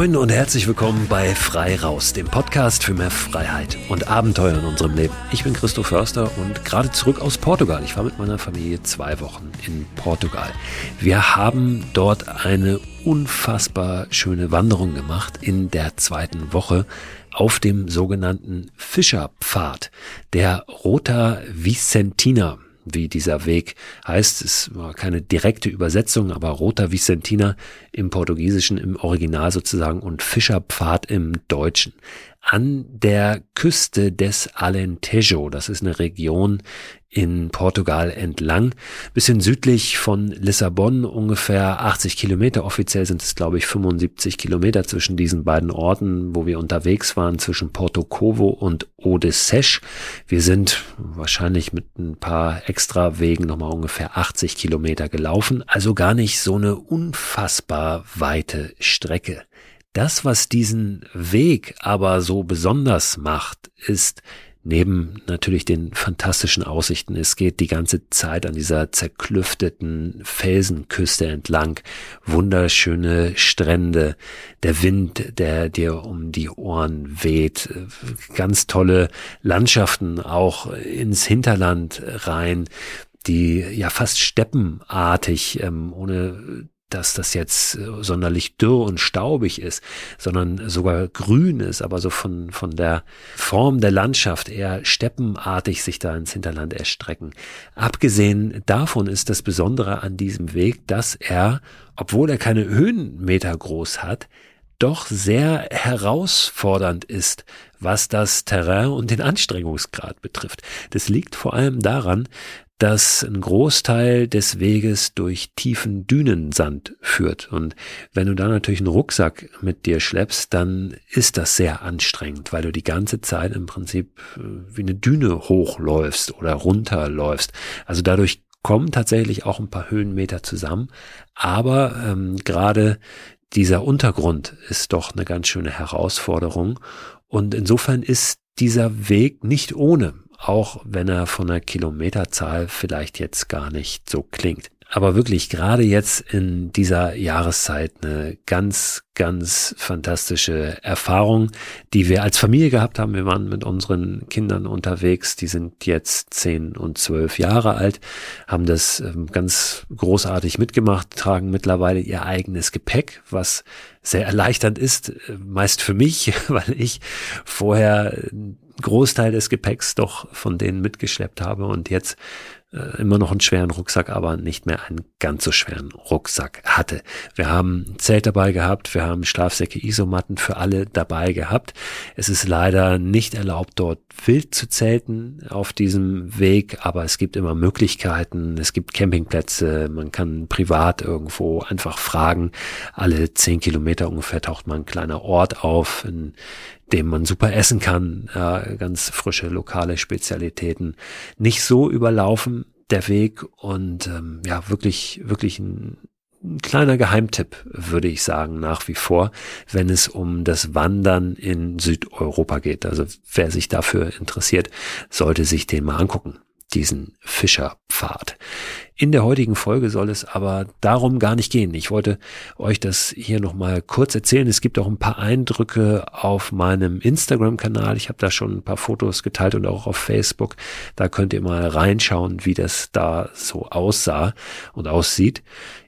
Moin und herzlich willkommen bei Frei Raus, dem Podcast für mehr Freiheit und Abenteuer in unserem Leben. Ich bin Christoph Förster und gerade zurück aus Portugal. Ich war mit meiner Familie zwei Wochen in Portugal. Wir haben dort eine unfassbar schöne Wanderung gemacht in der zweiten Woche auf dem sogenannten Fischerpfad, der Rota Vicentina wie dieser Weg heißt. Es war keine direkte Übersetzung, aber Rota Vicentina im Portugiesischen, im Original sozusagen und Fischerpfad im Deutschen an der Küste des Alentejo. Das ist eine Region in Portugal entlang, bisschen südlich von Lissabon, ungefähr 80 Kilometer. Offiziell sind es, glaube ich, 75 Kilometer zwischen diesen beiden Orten, wo wir unterwegs waren, zwischen Porto Covo und Odesses. Wir sind wahrscheinlich mit ein paar extra Wegen nochmal ungefähr 80 Kilometer gelaufen. Also gar nicht so eine unfassbar weite Strecke. Das, was diesen Weg aber so besonders macht, ist neben natürlich den fantastischen Aussichten, es geht die ganze Zeit an dieser zerklüfteten Felsenküste entlang, wunderschöne Strände, der Wind, der dir um die Ohren weht, ganz tolle Landschaften auch ins Hinterland rein, die ja fast steppenartig, ähm, ohne dass das jetzt äh, sonderlich dürr und staubig ist, sondern sogar grün ist, aber so von, von der Form der Landschaft eher steppenartig sich da ins Hinterland erstrecken. Abgesehen davon ist das Besondere an diesem Weg, dass er, obwohl er keine Höhenmeter groß hat, doch sehr herausfordernd ist, was das Terrain und den Anstrengungsgrad betrifft. Das liegt vor allem daran, dass ein Großteil des Weges durch tiefen Dünensand führt. Und wenn du da natürlich einen Rucksack mit dir schleppst, dann ist das sehr anstrengend, weil du die ganze Zeit im Prinzip äh, wie eine Düne hochläufst oder runterläufst. Also dadurch kommen tatsächlich auch ein paar Höhenmeter zusammen. Aber ähm, gerade dieser Untergrund ist doch eine ganz schöne Herausforderung. Und insofern ist dieser Weg nicht ohne auch wenn er von der Kilometerzahl vielleicht jetzt gar nicht so klingt. Aber wirklich gerade jetzt in dieser Jahreszeit eine ganz, ganz fantastische Erfahrung, die wir als Familie gehabt haben. Wir waren mit unseren Kindern unterwegs, die sind jetzt zehn und zwölf Jahre alt, haben das ähm, ganz großartig mitgemacht, tragen mittlerweile ihr eigenes Gepäck, was sehr erleichternd ist, äh, meist für mich, weil ich vorher Großteil des Gepäcks doch von denen mitgeschleppt habe und jetzt äh, immer noch einen schweren Rucksack, aber nicht mehr einen ganz so schweren Rucksack hatte. Wir haben ein Zelt dabei gehabt, wir haben Schlafsäcke, Isomatten für alle dabei gehabt. Es ist leider nicht erlaubt, dort wild zu zelten auf diesem Weg, aber es gibt immer Möglichkeiten. Es gibt Campingplätze, man kann privat irgendwo einfach fragen. Alle zehn Kilometer ungefähr taucht mal ein kleiner Ort auf, in dem man super essen kann, äh, ganz frische lokale Spezialitäten. Nicht so überlaufen der Weg und ähm, ja, wirklich, wirklich ein, ein kleiner Geheimtipp, würde ich sagen, nach wie vor, wenn es um das Wandern in Südeuropa geht. Also wer sich dafür interessiert, sollte sich den mal angucken diesen Fischerpfad. In der heutigen Folge soll es aber darum gar nicht gehen. Ich wollte euch das hier nochmal kurz erzählen. Es gibt auch ein paar Eindrücke auf meinem Instagram-Kanal. Ich habe da schon ein paar Fotos geteilt und auch auf Facebook. Da könnt ihr mal reinschauen, wie das da so aussah und aussieht.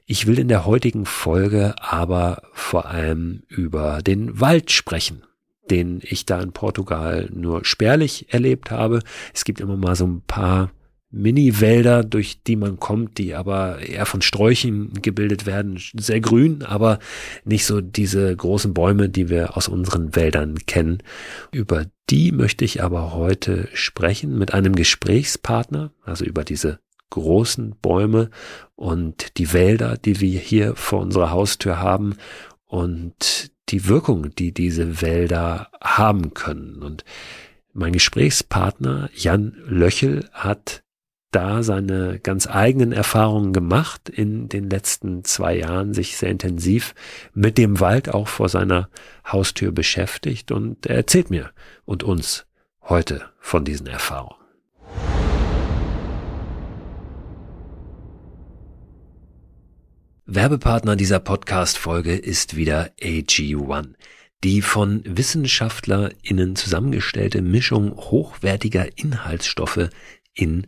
Ich will in der heutigen Folge aber vor allem über den Wald sprechen den ich da in Portugal nur spärlich erlebt habe. Es gibt immer mal so ein paar Mini-Wälder, durch die man kommt, die aber eher von Sträuchen gebildet werden, sehr grün, aber nicht so diese großen Bäume, die wir aus unseren Wäldern kennen. Über die möchte ich aber heute sprechen mit einem Gesprächspartner, also über diese großen Bäume und die Wälder, die wir hier vor unserer Haustür haben und die Wirkung, die diese Wälder haben können. Und mein Gesprächspartner Jan Löchel hat da seine ganz eigenen Erfahrungen gemacht in den letzten zwei Jahren, sich sehr intensiv mit dem Wald auch vor seiner Haustür beschäftigt und er erzählt mir und uns heute von diesen Erfahrungen. Werbepartner dieser Podcast-Folge ist wieder AG1. Die von WissenschaftlerInnen zusammengestellte Mischung hochwertiger Inhaltsstoffe in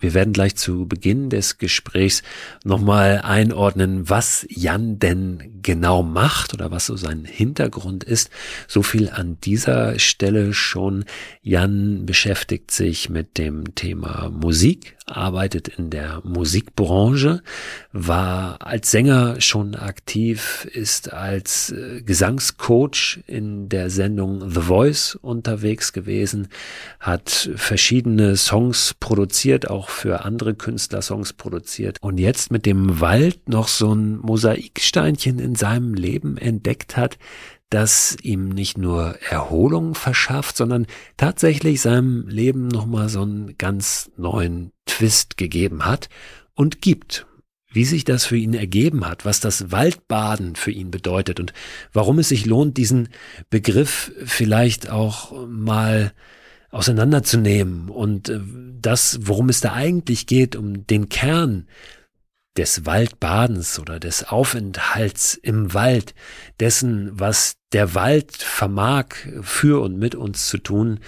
Wir werden gleich zu Beginn des Gesprächs nochmal einordnen, was Jan denn genau macht oder was so sein Hintergrund ist. So viel an dieser Stelle schon. Jan beschäftigt sich mit dem Thema Musik, arbeitet in der Musikbranche, war als Sänger schon aktiv, ist als äh, Gesangscoach in der Sendung The Voice unterwegs gewesen, hat verschiedene Songs produziert, auch für andere Künstler Songs produziert und jetzt mit dem Wald noch so ein Mosaiksteinchen in seinem Leben entdeckt hat, das ihm nicht nur Erholung verschafft, sondern tatsächlich seinem Leben nochmal so einen ganz neuen Twist gegeben hat und gibt. Wie sich das für ihn ergeben hat, was das Waldbaden für ihn bedeutet und warum es sich lohnt, diesen Begriff vielleicht auch mal auseinanderzunehmen. Und äh, das, worum es da eigentlich geht, um den Kern des Waldbadens oder des Aufenthalts im Wald, dessen, was der Wald vermag, für und mit uns zu tun,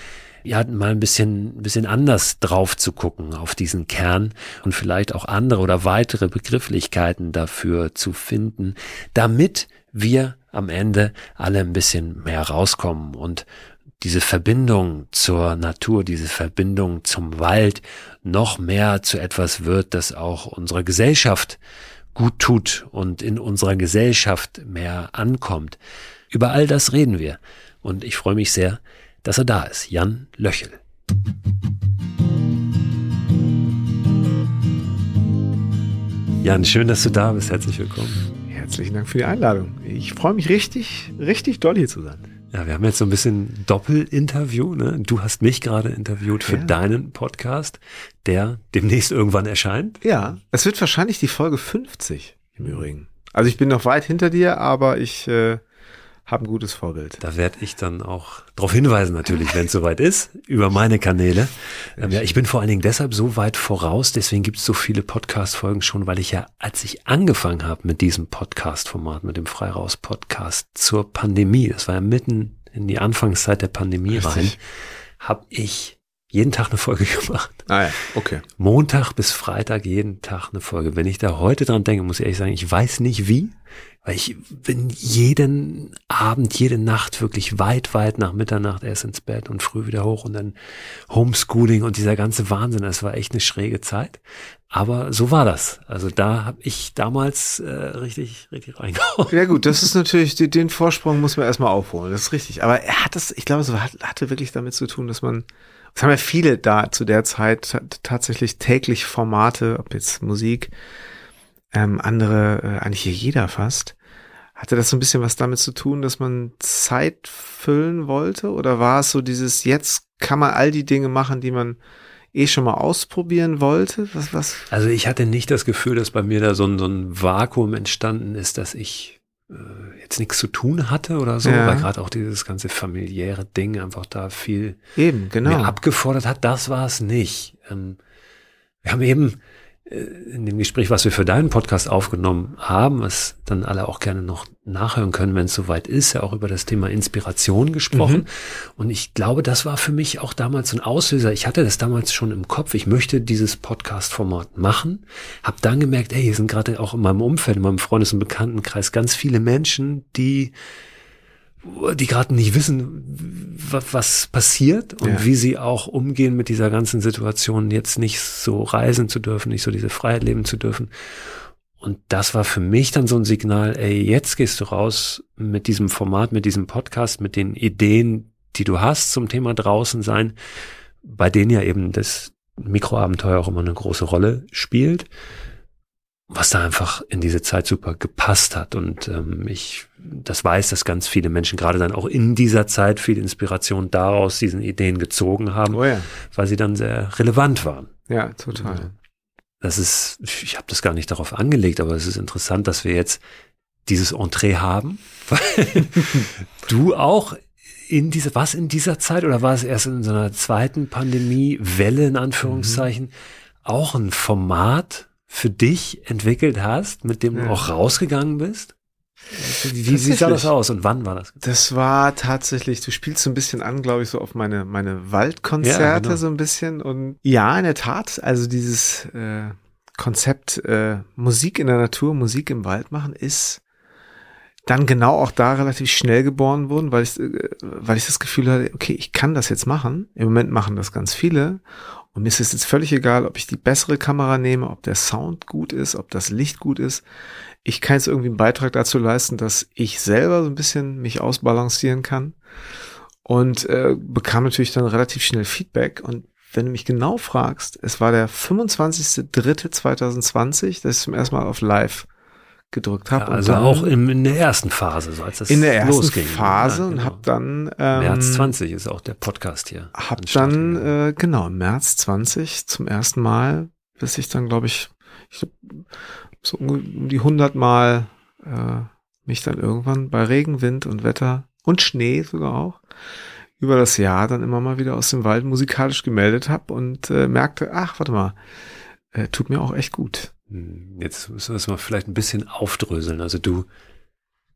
ja, mal ein bisschen, ein bisschen anders drauf zu gucken auf diesen Kern und vielleicht auch andere oder weitere Begrifflichkeiten dafür zu finden, damit wir am Ende alle ein bisschen mehr rauskommen. Und diese Verbindung zur Natur, diese Verbindung zum Wald noch mehr zu etwas wird, das auch unserer Gesellschaft gut tut und in unserer Gesellschaft mehr ankommt. Über all das reden wir. Und ich freue mich sehr, dass er da ist. Jan Löchel. Jan, schön, dass du da bist. Herzlich willkommen. Herzlichen Dank für die Einladung. Ich freue mich richtig, richtig doll hier zu sein. Ja, wir haben jetzt so ein bisschen Doppelinterview. Ne? Du hast mich gerade interviewt für ja. deinen Podcast, der demnächst irgendwann erscheint. Ja, es wird wahrscheinlich die Folge 50 im Übrigen. Also ich bin noch weit hinter dir, aber ich äh, hab ein gutes Vorbild. Da werde ich dann auch darauf hinweisen, natürlich, wenn es soweit ist, über meine Kanäle. Ähm, ja, ich bin vor allen Dingen deshalb so weit voraus, deswegen gibt es so viele Podcast-Folgen schon, weil ich ja, als ich angefangen habe mit diesem Podcast-Format, mit dem Freiraus-Podcast zur Pandemie, das war ja mitten in die Anfangszeit der Pandemie Richtig. rein, habe ich jeden Tag eine Folge gemacht. Ah ja, okay. Montag bis Freitag jeden Tag eine Folge. Wenn ich da heute dran denke, muss ich ehrlich sagen, ich weiß nicht wie, weil ich bin jeden Abend, jede Nacht wirklich weit, weit nach Mitternacht erst ins Bett und früh wieder hoch und dann Homeschooling und dieser ganze Wahnsinn. Das war echt eine schräge Zeit. Aber so war das. Also da habe ich damals äh, richtig, richtig reingehauen. Ja gut, das ist natürlich, den Vorsprung muss man erstmal aufholen. Das ist richtig. Aber er hat das, ich glaube, es hatte wirklich damit zu tun, dass man es haben ja viele da zu der Zeit tatsächlich täglich Formate, ob jetzt Musik, ähm, andere, äh, eigentlich hier jeder fast. Hatte das so ein bisschen was damit zu tun, dass man Zeit füllen wollte? Oder war es so dieses, jetzt kann man all die Dinge machen, die man eh schon mal ausprobieren wollte? Was, was? Also ich hatte nicht das Gefühl, dass bei mir da so ein, so ein Vakuum entstanden ist, dass ich jetzt nichts zu tun hatte oder so, ja. weil gerade auch dieses ganze familiäre Ding einfach da viel eben, genau. abgefordert hat. Das war es nicht. Ähm, wir haben eben äh, in dem Gespräch, was wir für deinen Podcast aufgenommen haben, was dann alle auch gerne noch nachhören können, wenn es soweit ist, ja auch über das Thema Inspiration gesprochen. Mhm. Und ich glaube, das war für mich auch damals ein Auslöser. Ich hatte das damals schon im Kopf. Ich möchte dieses Podcast-Format machen. Hab dann gemerkt, ey, hier sind gerade auch in meinem Umfeld, in meinem Freundes- und Bekanntenkreis ganz viele Menschen, die die gerade nicht wissen, was passiert und ja. wie sie auch umgehen mit dieser ganzen Situation, jetzt nicht so reisen zu dürfen, nicht so diese Freiheit leben zu dürfen. Und das war für mich dann so ein Signal, ey, jetzt gehst du raus mit diesem Format, mit diesem Podcast, mit den Ideen, die du hast zum Thema draußen sein, bei denen ja eben das Mikroabenteuer auch immer eine große Rolle spielt was da einfach in diese Zeit super gepasst hat. Und ähm, ich das weiß, dass ganz viele Menschen gerade dann auch in dieser Zeit viel Inspiration daraus diesen Ideen gezogen haben, oh ja. weil sie dann sehr relevant waren. Ja, total. Das ist, ich habe das gar nicht darauf angelegt, aber es ist interessant, dass wir jetzt dieses Entree haben, weil du auch in dieser, was in dieser Zeit oder war es erst in so einer zweiten Pandemie-Welle in Anführungszeichen, mhm. auch ein Format für dich entwickelt hast, mit dem ja. du auch rausgegangen bist? Wie, sieht das aus und wann war das? Das war tatsächlich, du spielst so ein bisschen an, glaube ich, so auf meine, meine Waldkonzerte ja, genau. so ein bisschen. Und ja, in der Tat, also dieses äh, Konzept äh, Musik in der Natur, Musik im Wald machen, ist dann genau auch da relativ schnell geboren worden, weil ich, äh, weil ich das Gefühl hatte, okay, ich kann das jetzt machen. Im Moment machen das ganz viele. Und mir ist es jetzt völlig egal, ob ich die bessere Kamera nehme, ob der Sound gut ist, ob das Licht gut ist ich kann jetzt irgendwie einen Beitrag dazu leisten, dass ich selber so ein bisschen mich ausbalancieren kann und äh, bekam natürlich dann relativ schnell Feedback und wenn du mich genau fragst, es war der 25.03.2020, dass ich zum ersten Mal auf Live gedrückt habe. Ja, also auch in, in, der ersten Phase, so als das in der ersten losging. Phase ja, genau. und habe dann ähm, März 20 ist auch der Podcast hier. Hab dann äh, genau März 20 zum ersten Mal, bis ich dann glaube ich, ich so um die 100 Mal äh, mich dann irgendwann bei Regen, Wind und Wetter und Schnee sogar auch über das Jahr dann immer mal wieder aus dem Wald musikalisch gemeldet habe und äh, merkte, ach, warte mal, äh, tut mir auch echt gut. Hm, jetzt müssen wir es mal vielleicht ein bisschen aufdröseln. Also du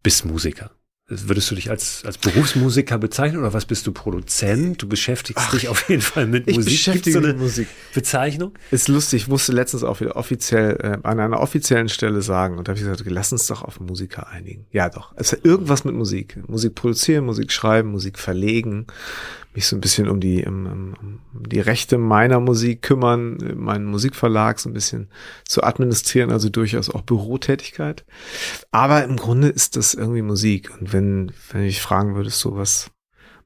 bist Musiker. Würdest du dich als, als Berufsmusiker bezeichnen oder was bist du Produzent? Du beschäftigst Ach, dich auf jeden Fall mit ich Musik. Beschäftige so eine Musik. Bezeichnung? Ist lustig, ich musste letztens auch wieder offiziell äh, an einer offiziellen Stelle sagen und da habe ich gesagt, lass uns doch auf Musiker einigen. Ja doch, es hat irgendwas mit Musik. Musik produzieren, Musik schreiben, Musik verlegen, mich so ein bisschen um die, um, um die Rechte meiner Musik kümmern, meinen Musikverlag so ein bisschen zu administrieren, also durchaus auch Bürotätigkeit. Aber im Grunde ist das irgendwie Musik. Und wenn, wenn ich fragen würdest, so was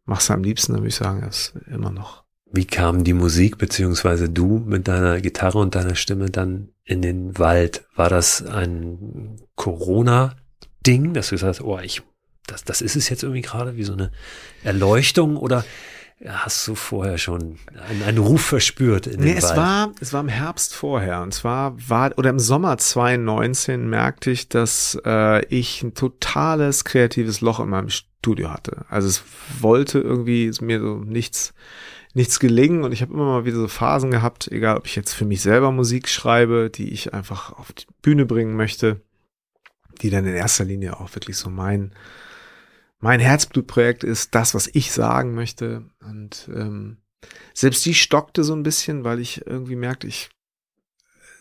machst du am liebsten, dann würde ich sagen, das immer noch. Wie kam die Musik beziehungsweise du mit deiner Gitarre und deiner Stimme dann in den Wald? War das ein Corona-Ding, dass du gesagt hast, oh, ich das, das ist es jetzt irgendwie gerade, wie so eine Erleuchtung oder hast du vorher schon einen, einen Ruf verspürt? In nee, es Wald? war, es war im Herbst vorher. Und zwar war, oder im Sommer 2019 merkte ich, dass äh, ich ein totales kreatives Loch in meinem Studio hatte. Also es wollte irgendwie mir so nichts, nichts gelingen und ich habe immer mal wieder so Phasen gehabt, egal ob ich jetzt für mich selber Musik schreibe, die ich einfach auf die Bühne bringen möchte, die dann in erster Linie auch wirklich so mein, mein Herzblutprojekt ist, das, was ich sagen möchte. Und ähm, selbst die stockte so ein bisschen, weil ich irgendwie merkte, ich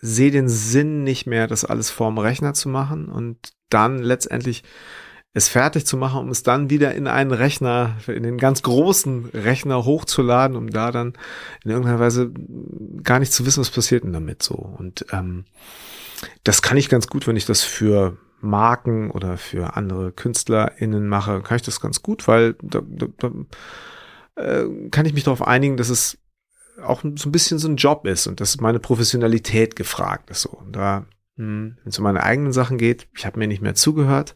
sehe den Sinn nicht mehr, das alles vorm Rechner zu machen und dann letztendlich es fertig zu machen, um es dann wieder in einen Rechner, in den ganz großen Rechner hochzuladen, um da dann in irgendeiner Weise gar nicht zu wissen, was passiert denn damit so. Und ähm, das kann ich ganz gut, wenn ich das für Marken oder für andere KünstlerInnen mache, kann ich das ganz gut, weil da, da, da äh, kann ich mich darauf einigen, dass es auch so ein bisschen so ein Job ist und dass meine Professionalität gefragt ist. So. Und da, hm, wenn es um meine eigenen Sachen geht, ich habe mir nicht mehr zugehört.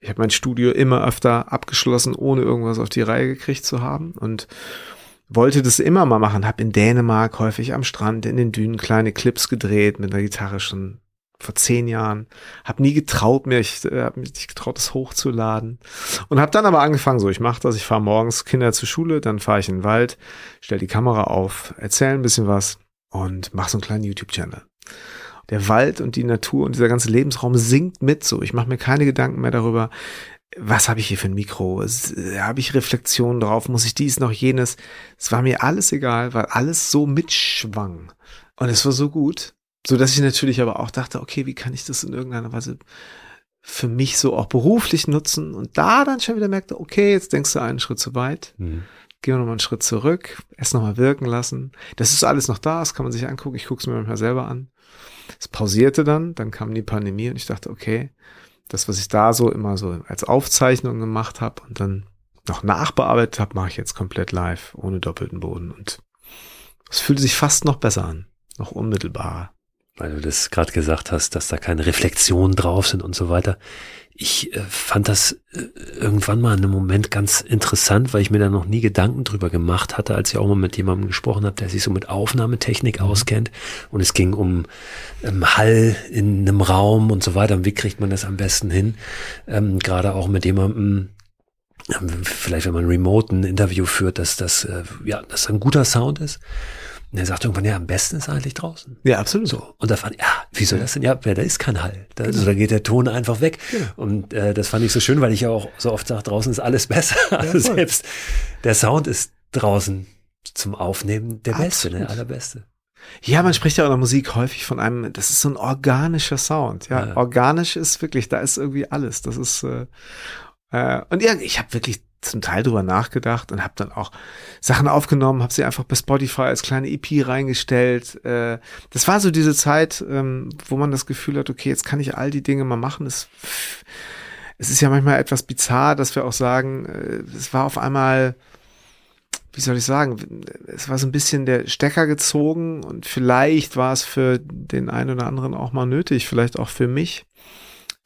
Ich habe mein Studio immer öfter abgeschlossen, ohne irgendwas auf die Reihe gekriegt zu haben und wollte das immer mal machen. Habe in Dänemark häufig am Strand in den Dünen kleine Clips gedreht mit der Gitarre schon vor zehn Jahren, habe nie getraut mir, ich äh, habe mich nicht getraut, das hochzuladen und habe dann aber angefangen, so ich mache das, ich fahre morgens Kinder zur Schule, dann fahre ich in den Wald, stell die Kamera auf, erzähle ein bisschen was und mache so einen kleinen YouTube-Channel. Der Wald und die Natur und dieser ganze Lebensraum singt mit so. Ich mache mir keine Gedanken mehr darüber, was habe ich hier für ein Mikro? Habe ich Reflexionen drauf? Muss ich dies noch jenes? Es war mir alles egal, weil alles so mitschwang. Und es war so gut. So dass ich natürlich aber auch dachte, okay, wie kann ich das in irgendeiner Weise für mich so auch beruflich nutzen? Und da dann schon wieder merkte, okay, jetzt denkst du einen Schritt zu weit. Mhm. Gehen wir nochmal einen Schritt zurück, erst nochmal wirken lassen. Das ist alles noch da, das kann man sich angucken. Ich gucke es mir manchmal selber an. Es pausierte dann, dann kam die Pandemie und ich dachte, okay, das, was ich da so immer so als Aufzeichnung gemacht habe und dann noch nachbearbeitet habe, mache ich jetzt komplett live, ohne doppelten Boden. Und es fühlt sich fast noch besser an, noch unmittelbarer weil du das gerade gesagt hast, dass da keine Reflexionen drauf sind und so weiter. Ich äh, fand das äh, irgendwann mal in einem Moment ganz interessant, weil ich mir da noch nie Gedanken drüber gemacht hatte, als ich auch mal mit jemandem gesprochen habe, der sich so mit Aufnahmetechnik mhm. auskennt. Und es ging um ähm, Hall in einem Raum und so weiter. Und wie kriegt man das am besten hin? Ähm, Gerade auch mit jemandem, ähm, vielleicht wenn man remote ein Interview führt, dass das, äh, ja, dass ein guter Sound ist. Und er sagt irgendwann, ja, am besten ist eigentlich draußen. Ja, absolut. So. Und da fand ich, ja, wie soll das denn? Ja, da ist kein Hall. Da, genau. also, da geht der Ton einfach weg. Genau. Und äh, das fand ich so schön, weil ich ja auch so oft sage, draußen ist alles besser. Ja, also selbst der Sound ist draußen zum Aufnehmen der absolut. beste, der allerbeste. Ja, man spricht ja auch in der Musik häufig von einem, das ist so ein organischer Sound. Ja, ja. organisch ist wirklich, da ist irgendwie alles. Das ist äh, äh, und ja, ich habe wirklich zum Teil drüber nachgedacht und habe dann auch Sachen aufgenommen, habe sie einfach bei Spotify als kleine EP reingestellt. Äh, das war so diese Zeit, ähm, wo man das Gefühl hat, okay, jetzt kann ich all die Dinge mal machen. Es, es ist ja manchmal etwas bizarr, dass wir auch sagen, äh, es war auf einmal, wie soll ich sagen, es war so ein bisschen der Stecker gezogen und vielleicht war es für den einen oder anderen auch mal nötig, vielleicht auch für mich.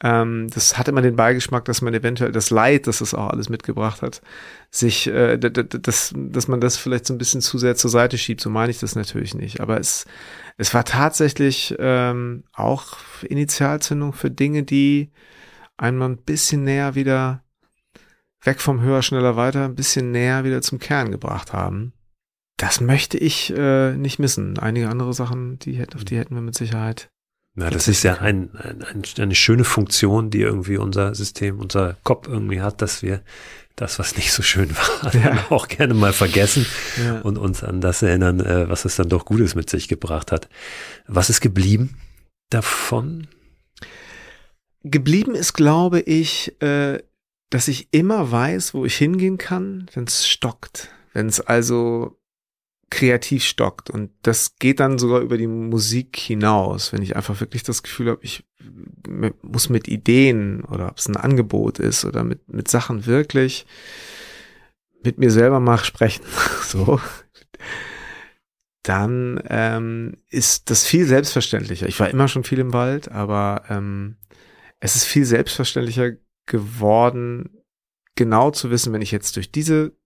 Ähm, das hat immer den Beigeschmack, dass man eventuell das Leid, das es auch alles mitgebracht hat, sich, äh, dass, dass man das vielleicht so ein bisschen zu sehr zur Seite schiebt. So meine ich das natürlich nicht. Aber es, es war tatsächlich ähm, auch Initialzündung für Dinge, die einmal ein bisschen näher wieder weg vom höher, schneller, weiter, ein bisschen näher wieder zum Kern gebracht haben. Das möchte ich äh, nicht missen. Einige andere Sachen, die auf die hätten wir mit Sicherheit ja, das ist ja ein, ein, ein, eine schöne Funktion, die irgendwie unser System, unser Kopf irgendwie hat, dass wir das, was nicht so schön war, ja. auch gerne mal vergessen ja. und uns an das erinnern, äh, was es dann doch Gutes mit sich gebracht hat. Was ist geblieben davon? Geblieben ist, glaube ich, äh, dass ich immer weiß, wo ich hingehen kann, wenn es stockt. Wenn es also kreativ stockt. Und das geht dann sogar über die Musik hinaus, wenn ich einfach wirklich das Gefühl habe, ich muss mit Ideen oder ob es ein Angebot ist oder mit, mit Sachen wirklich mit mir selber mal sprechen, so, dann ähm, ist das viel selbstverständlicher. Ich war immer schon viel im Wald, aber ähm, es ist viel selbstverständlicher geworden, genau zu wissen, wenn ich jetzt durch diese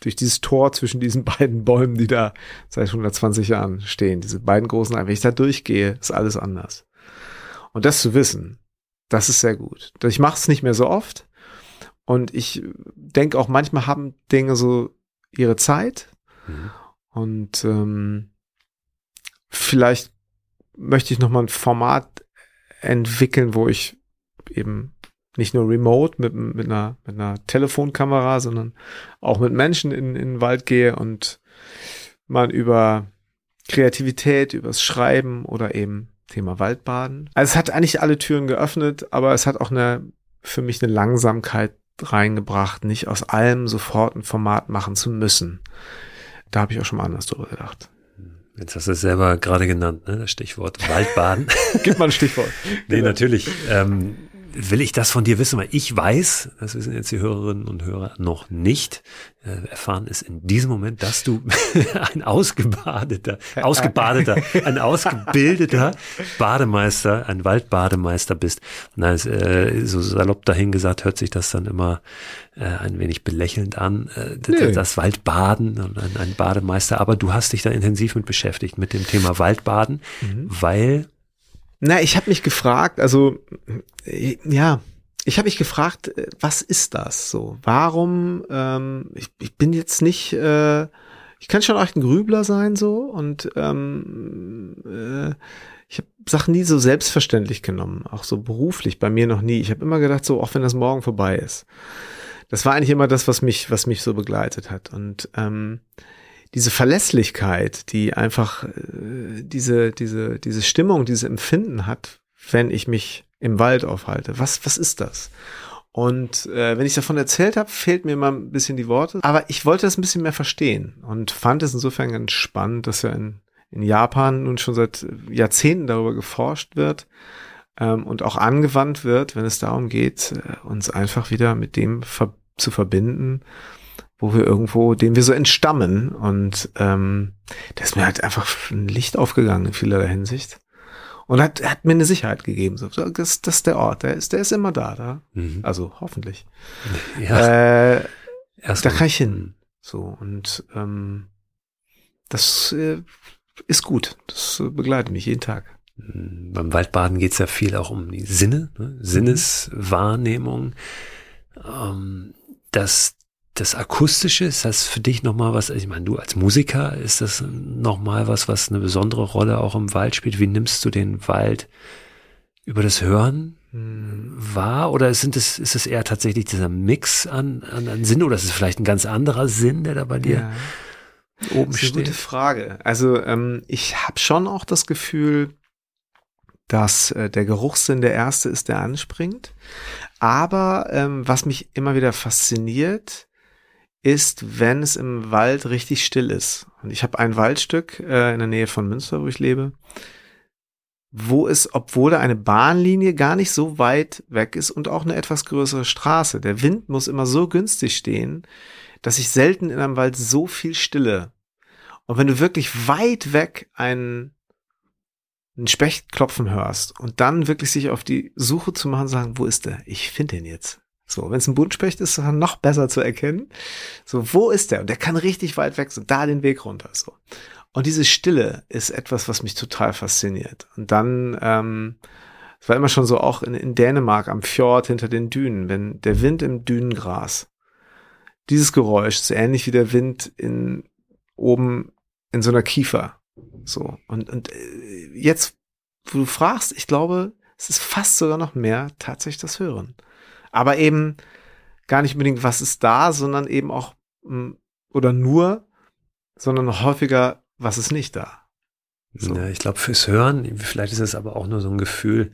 durch dieses Tor zwischen diesen beiden Bäumen, die da seit 120 Jahren stehen, diese beiden großen, wenn ich da durchgehe, ist alles anders. Und das zu wissen, das ist sehr gut. Ich mache es nicht mehr so oft Und ich denke auch, manchmal haben Dinge so ihre Zeit. Mhm. Und ähm, vielleicht möchte ich nochmal ein Format entwickeln, wo ich eben nicht nur remote mit, mit, einer, mit einer Telefonkamera, sondern auch mit Menschen in, in den Wald gehe und man über Kreativität, übers Schreiben oder eben Thema Waldbaden. Also es hat eigentlich alle Türen geöffnet, aber es hat auch eine, für mich eine Langsamkeit reingebracht, nicht aus allem sofort ein Format machen zu müssen. Da habe ich auch schon mal anders drüber gedacht. Jetzt hast du es selber gerade genannt, ne? das Stichwort Waldbaden. Gib mal ein Stichwort. nee, genau. natürlich. Ähm, will ich das von dir wissen, weil ich weiß, das wissen jetzt die Hörerinnen und Hörer noch nicht, äh, erfahren ist in diesem Moment, dass du ein ausgebadeter, ausgebadeter, ein ausgebildeter Bademeister, ein Waldbademeister bist. Na, äh, so salopp dahingesagt hört sich das dann immer äh, ein wenig belächelnd an, äh, nee. das Waldbaden und ein, ein, Bademeister. Aber du hast dich da intensiv mit beschäftigt, mit dem Thema Waldbaden, mhm. weil na, ich habe mich gefragt, also ja, ich habe mich gefragt, äh, was ist das so? Warum? Ähm, ich, ich bin jetzt nicht, äh, ich kann schon echt ein Grübler sein so und ähm, äh, ich habe Sachen nie so selbstverständlich genommen, auch so beruflich bei mir noch nie. Ich habe immer gedacht, so auch wenn das morgen vorbei ist. Das war eigentlich immer das, was mich, was mich so begleitet hat und ähm, diese Verlässlichkeit, die einfach äh, diese, diese, diese Stimmung, dieses Empfinden hat, wenn ich mich im Wald aufhalte. Was, was ist das? Und äh, wenn ich davon erzählt habe, fehlt mir mal ein bisschen die Worte. Aber ich wollte das ein bisschen mehr verstehen und fand es insofern ganz spannend, dass ja in, in Japan nun schon seit Jahrzehnten darüber geforscht wird ähm, und auch angewandt wird, wenn es darum geht, äh, uns einfach wieder mit dem ver zu verbinden, wo wir irgendwo, dem wir so entstammen. Und ähm, da ist mir halt einfach ein Licht aufgegangen in vielerlei Hinsicht. Und hat, hat mir eine Sicherheit gegeben. So, das, das ist der Ort, der ist, der ist immer da, da. Mhm. Also hoffentlich. Ja. Äh, da kann ich hin. So, und ähm, das äh, ist gut. Das äh, begleitet mich jeden Tag. Mhm. Beim Waldbaden geht's ja viel auch um die Sinne, ne? Sinneswahrnehmung. Ähm, dass das Akustische, ist das für dich nochmal was, ich meine, du als Musiker, ist das nochmal was, was eine besondere Rolle auch im Wald spielt? Wie nimmst du den Wald über das Hören hm. wahr? Oder sind es, ist es eher tatsächlich dieser Mix an, an, an Sinn oder ist es vielleicht ein ganz anderer Sinn, der da bei dir ja. oben das ist steht? Eine gute Frage. Also ähm, ich habe schon auch das Gefühl, dass äh, der Geruchssinn der erste ist, der anspringt. Aber ähm, was mich immer wieder fasziniert, ist, wenn es im Wald richtig still ist. Und ich habe ein Waldstück äh, in der Nähe von Münster, wo ich lebe, wo es, obwohl da eine Bahnlinie gar nicht so weit weg ist und auch eine etwas größere Straße, der Wind muss immer so günstig stehen, dass ich selten in einem Wald so viel Stille. Und wenn du wirklich weit weg einen, einen Specht klopfen hörst und dann wirklich sich auf die Suche zu machen, sagen, wo ist der? Ich finde den jetzt. So, wenn es ein Buntspecht ist, ist noch besser zu erkennen. So, wo ist der? Und der kann richtig weit weg, so da den Weg runter. So. Und diese Stille ist etwas, was mich total fasziniert. Und dann, ähm, war immer schon so auch in, in Dänemark am Fjord hinter den Dünen, wenn der Wind im Dünengras, dieses Geräusch ist ähnlich wie der Wind in oben in so einer Kiefer. So. Und, und äh, jetzt, wo du fragst, ich glaube, es ist fast sogar noch mehr tatsächlich das Hören. Aber eben gar nicht unbedingt, was ist da, sondern eben auch, hm, oder nur, sondern noch häufiger, was ist nicht da. So. Ja, ich glaube, fürs Hören, vielleicht ist es aber auch nur so ein Gefühl,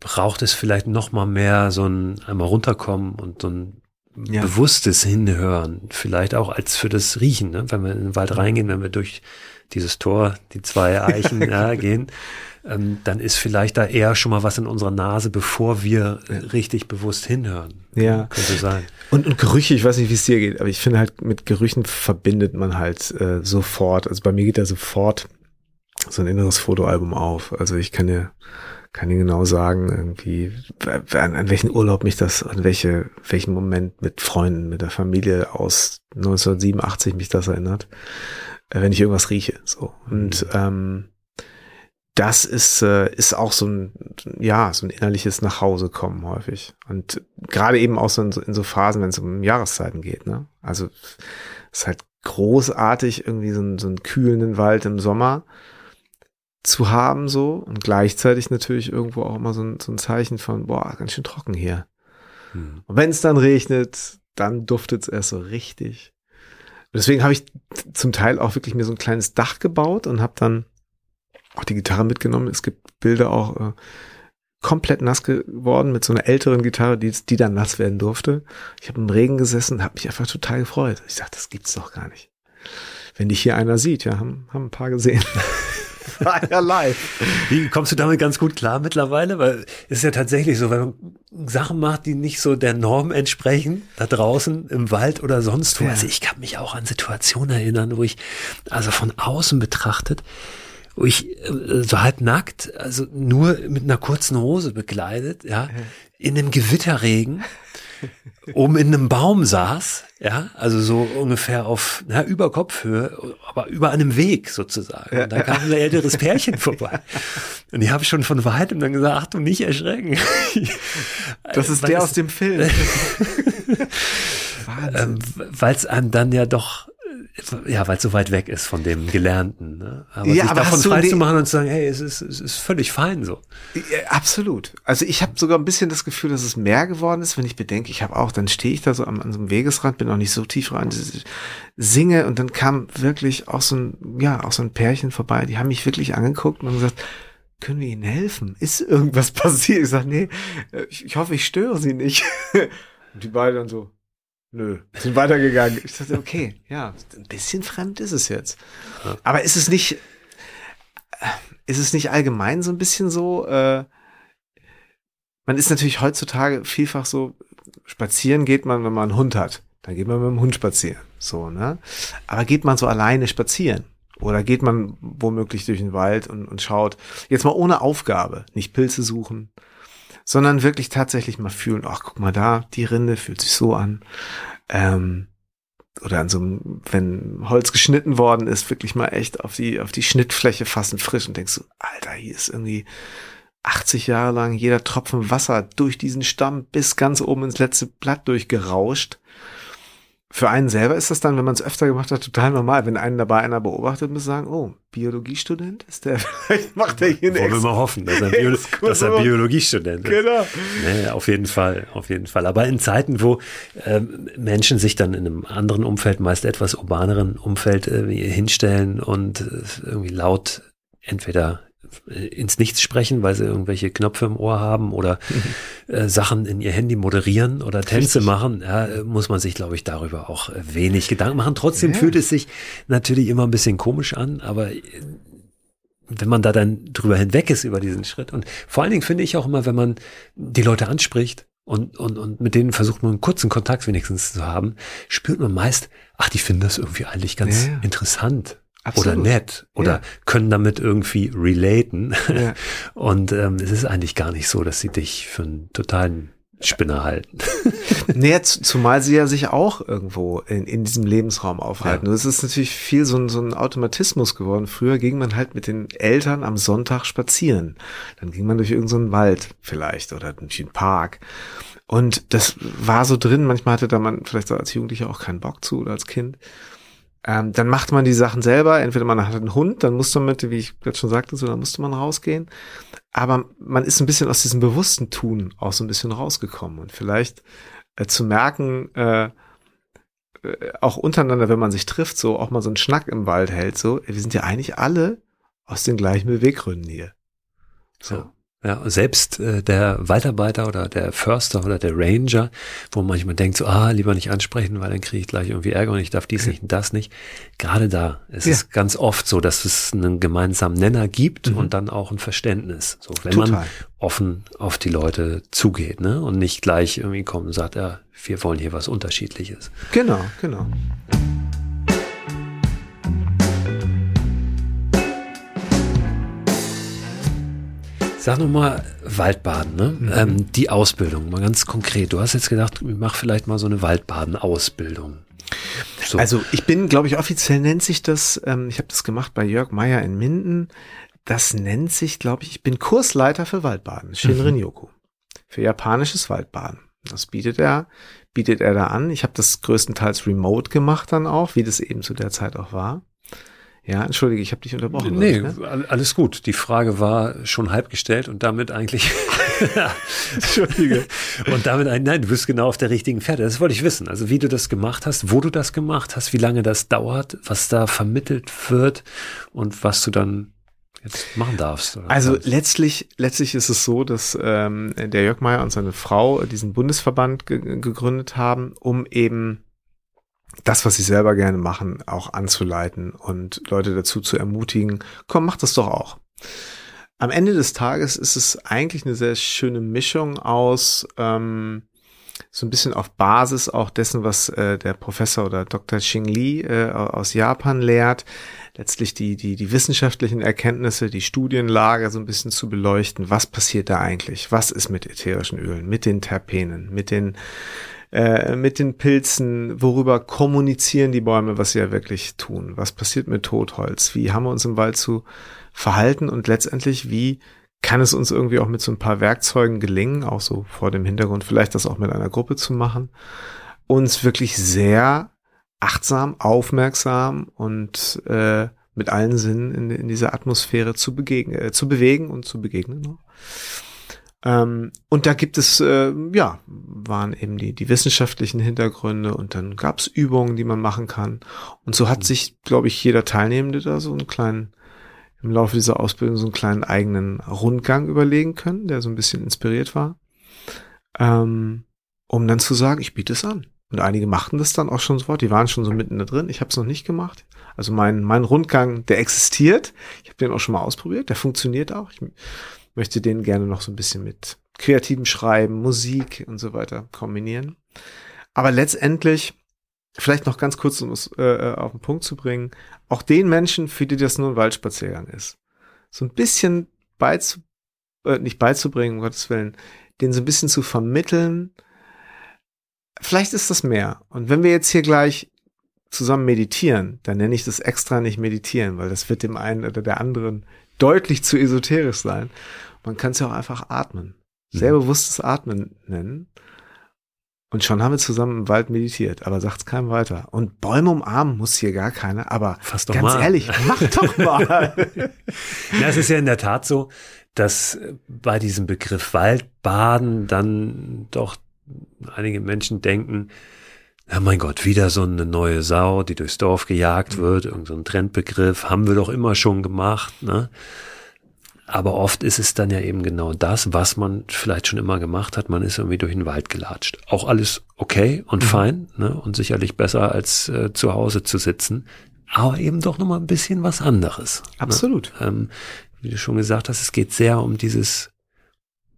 braucht es vielleicht noch mal mehr so ein einmal runterkommen und so ein ja. bewusstes Hinhören, vielleicht auch als für das Riechen, ne? wenn wir in den Wald reingehen, wenn wir durch dieses Tor, die zwei Eichen ja, gehen, ähm, dann ist vielleicht da eher schon mal was in unserer Nase, bevor wir richtig bewusst hinhören. Ja. Könnte sein. Und, und Gerüche, ich weiß nicht, wie es dir geht, aber ich finde halt, mit Gerüchen verbindet man halt äh, sofort. Also bei mir geht da sofort so ein inneres Fotoalbum auf. Also ich kann dir, kann dir genau sagen, irgendwie, an, an welchen Urlaub mich das, an welche, welchen Moment mit Freunden, mit der Familie aus 1987 mich das erinnert, äh, wenn ich irgendwas rieche. So. Und mhm. ähm, das ist, äh, ist auch so ein, ja, so ein innerliches Nachhausekommen häufig. Und gerade eben auch so in, so in so Phasen, wenn es um Jahreszeiten geht, ne? Also es ist halt großartig, irgendwie so, einen, so einen kühlenden Wald im Sommer zu haben, so und gleichzeitig natürlich irgendwo auch immer so ein, so ein Zeichen von, boah, ganz schön trocken hier. Hm. Und wenn es dann regnet, dann duftet es erst so richtig. deswegen habe ich zum Teil auch wirklich mir so ein kleines Dach gebaut und habe dann auch die Gitarre mitgenommen. Es gibt Bilder auch äh, komplett nass geworden mit so einer älteren Gitarre, die, die dann nass werden durfte. Ich habe im Regen gesessen, habe mich einfach total gefreut. Ich dachte, das gibt's doch gar nicht. Wenn dich hier einer sieht, ja, haben, haben ein paar gesehen. War ja live. Wie kommst du damit ganz gut klar mittlerweile? Weil es ist ja tatsächlich so, wenn man Sachen macht, die nicht so der Norm entsprechen, da draußen im Wald oder sonst wo. Ja. Also ich kann mich auch an Situationen erinnern, wo ich, also von außen betrachtet, ich äh, so halb nackt, also nur mit einer kurzen Hose bekleidet, ja, in einem Gewitterregen oben in einem Baum saß, ja, also so ungefähr auf na, über Kopfhöhe, aber über einem Weg sozusagen. Und da kam ein älteres Pärchen vorbei. Und ich habe schon von weitem dann gesagt, ach du nicht erschrecken. Das ist der aus dem Film. ähm, Weil es einem dann ja doch ja, weil es so weit weg ist von dem Gelernten. Ne? Aber ja, sich aber davon frei zu machen und zu sagen, hey, es ist, es ist völlig fein so. Ja, absolut. Also ich habe sogar ein bisschen das Gefühl, dass es mehr geworden ist, wenn ich bedenke, ich habe auch, dann stehe ich da so an, an so einem Wegesrand, bin auch nicht so tief rein, singe und dann kam wirklich auch so ein, ja, auch so ein Pärchen vorbei, die haben mich wirklich angeguckt und gesagt, können wir ihnen helfen? Ist irgendwas passiert? Ich sage, nee, ich, ich hoffe, ich störe sie nicht. Und die beiden dann so, Nö, sind weitergegangen. Ich dachte, okay, ja, ein bisschen fremd ist es jetzt. Aber ist es nicht, ist es nicht allgemein so ein bisschen so, äh, man ist natürlich heutzutage vielfach so, spazieren geht man, wenn man einen Hund hat. Dann geht man mit dem Hund spazieren. So, ne? Aber geht man so alleine spazieren? Oder geht man womöglich durch den Wald und, und schaut, jetzt mal ohne Aufgabe, nicht Pilze suchen, sondern wirklich tatsächlich mal fühlen, ach, guck mal da, die Rinde fühlt sich so an. Ähm, oder an so einem, wenn Holz geschnitten worden ist, wirklich mal echt auf die, auf die Schnittfläche fassen frisch und denkst so, Alter, hier ist irgendwie 80 Jahre lang jeder Tropfen Wasser durch diesen Stamm bis ganz oben ins letzte Blatt durchgerauscht für einen selber ist das dann, wenn man es öfter gemacht hat, total normal. Wenn einen dabei einer beobachtet, muss sagen, oh, Biologiestudent? Ist der, vielleicht macht er hier Wollen wir mal hoffen, dass er, Bio dass er Biologiestudent ist. Genau. Nee, auf jeden Fall, auf jeden Fall. Aber in Zeiten, wo äh, Menschen sich dann in einem anderen Umfeld, meist etwas urbaneren Umfeld äh, hinstellen und äh, irgendwie laut entweder ins Nichts sprechen, weil sie irgendwelche Knöpfe im Ohr haben oder äh, Sachen in ihr Handy moderieren oder Tänze Richtig. machen, ja, muss man sich, glaube ich, darüber auch wenig Gedanken machen. Trotzdem ja. fühlt es sich natürlich immer ein bisschen komisch an, aber äh, wenn man da dann drüber hinweg ist über diesen Schritt und vor allen Dingen finde ich auch immer, wenn man die Leute anspricht und, und, und mit denen versucht man einen kurzen Kontakt wenigstens zu haben, spürt man meist, ach, die finden das irgendwie eigentlich ganz ja. interessant Absolut. oder nett oder ja. können damit irgendwie relaten. Ja. Und ähm, es ist eigentlich gar nicht so, dass sie dich für einen totalen Spinner halten. nee, zumal sie ja sich auch irgendwo in, in diesem Lebensraum aufhalten. Ja. Das ist natürlich viel so ein, so ein Automatismus geworden. Früher ging man halt mit den Eltern am Sonntag spazieren. Dann ging man durch irgendeinen so Wald vielleicht oder durch einen Park. Und das war so drin. Manchmal hatte da man vielleicht so als Jugendlicher auch keinen Bock zu oder als Kind. Ähm, dann macht man die Sachen selber. Entweder man hat einen Hund, dann muss man mit, wie ich jetzt schon sagte, so, dann musste man rausgehen. Aber man ist ein bisschen aus diesem bewussten Tun auch so ein bisschen rausgekommen. Und vielleicht äh, zu merken, äh, äh, auch untereinander, wenn man sich trifft, so auch mal so einen Schnack im Wald hält, so, wir sind ja eigentlich alle aus den gleichen Beweggründen hier. So. Ja. Ja, selbst äh, der Waldarbeiter oder der Förster oder der Ranger, wo man manchmal denkt, so, ah, lieber nicht ansprechen, weil dann kriege ich gleich irgendwie Ärger und ich darf dies nicht und das nicht. Gerade da ist ja. es ganz oft so, dass es einen gemeinsamen Nenner gibt mhm. und dann auch ein Verständnis. So, wenn Total. man offen auf die Leute zugeht, ne? Und nicht gleich irgendwie kommt und sagt, ja, wir wollen hier was Unterschiedliches. Genau, genau. Sag nochmal Waldbaden, ne? Mhm. Ähm, die Ausbildung, mal ganz konkret. Du hast jetzt gedacht, ich mache vielleicht mal so eine Waldbaden-Ausbildung. So. Also ich bin, glaube ich, offiziell nennt sich das, ähm, ich habe das gemacht bei Jörg Meyer in Minden. das nennt sich, glaube ich, ich bin Kursleiter für Waldbaden, Shinrin-yoku, mhm. für japanisches Waldbaden. Das bietet er, bietet er da an. Ich habe das größtenteils remote gemacht dann auch, wie das eben zu der Zeit auch war. Ja, entschuldige, ich habe dich unterbrochen. Nee, ich, ne? alles gut. Die Frage war schon halb gestellt und damit eigentlich. entschuldige. Und damit ein, nein, du bist genau auf der richtigen Pferde. Das wollte ich wissen. Also wie du das gemacht hast, wo du das gemacht hast, wie lange das dauert, was da vermittelt wird und was du dann jetzt machen darfst. also kannst. letztlich, letztlich ist es so, dass ähm, der Jörg Meier und seine Frau diesen Bundesverband ge gegründet haben, um eben das, was sie selber gerne machen, auch anzuleiten und Leute dazu zu ermutigen, komm, mach das doch auch. Am Ende des Tages ist es eigentlich eine sehr schöne Mischung aus ähm, so ein bisschen auf Basis auch dessen, was äh, der Professor oder Dr. Xing Li äh, aus Japan lehrt, letztlich die, die, die wissenschaftlichen Erkenntnisse, die Studienlage so ein bisschen zu beleuchten. Was passiert da eigentlich? Was ist mit ätherischen Ölen, mit den Terpenen, mit den äh, mit den Pilzen, worüber kommunizieren die Bäume, was sie ja wirklich tun? Was passiert mit Totholz? Wie haben wir uns im Wald zu verhalten und letztendlich, wie kann es uns irgendwie auch mit so ein paar Werkzeugen gelingen, auch so vor dem Hintergrund, vielleicht das auch mit einer Gruppe zu machen, uns wirklich sehr achtsam, aufmerksam und äh, mit allen Sinnen in, in dieser Atmosphäre zu begegnen, äh, zu bewegen und zu begegnen. Ne? Ähm, und da gibt es, äh, ja, waren eben die, die wissenschaftlichen Hintergründe und dann gab es Übungen, die man machen kann. Und so hat sich, glaube ich, jeder Teilnehmende da so einen kleinen, im Laufe dieser Ausbildung so einen kleinen eigenen Rundgang überlegen können, der so ein bisschen inspiriert war, ähm, um dann zu sagen, ich biete es an. Und einige machten das dann auch schon sofort, die waren schon so mitten da drin. Ich habe es noch nicht gemacht. Also mein, mein Rundgang, der existiert. Ich habe den auch schon mal ausprobiert, der funktioniert auch. Ich möchte den gerne noch so ein bisschen mit kreativem Schreiben, Musik und so weiter kombinieren. Aber letztendlich, vielleicht noch ganz kurz, um es äh, äh, auf den Punkt zu bringen, auch den Menschen, für die das nur ein Waldspaziergang ist, so ein bisschen beizu, äh, nicht beizubringen, um Gottes Willen, den so ein bisschen zu vermitteln, vielleicht ist das mehr. Und wenn wir jetzt hier gleich zusammen meditieren, dann nenne ich das extra nicht meditieren, weil das wird dem einen oder der anderen deutlich zu esoterisch sein. Man kann es ja auch einfach atmen. Sehr mhm. bewusstes Atmen nennen. Und schon haben wir zusammen im Wald meditiert, aber sagt's keinem weiter. Und Bäume umarmen muss hier gar keiner, aber Fass doch ganz mal. ehrlich, mach doch mal. ja, es ist ja in der Tat so, dass bei diesem Begriff Waldbaden dann doch einige Menschen denken, ja mein Gott, wieder so eine neue Sau, die durchs Dorf gejagt mhm. wird, irgendein so Trendbegriff, haben wir doch immer schon gemacht, ne? Aber oft ist es dann ja eben genau das, was man vielleicht schon immer gemacht hat. Man ist irgendwie durch den Wald gelatscht. Auch alles okay und mhm. fein ne? und sicherlich besser als äh, zu Hause zu sitzen. Aber eben doch nochmal ein bisschen was anderes. Ne? Absolut. Ne? Ähm, wie du schon gesagt hast, es geht sehr um dieses,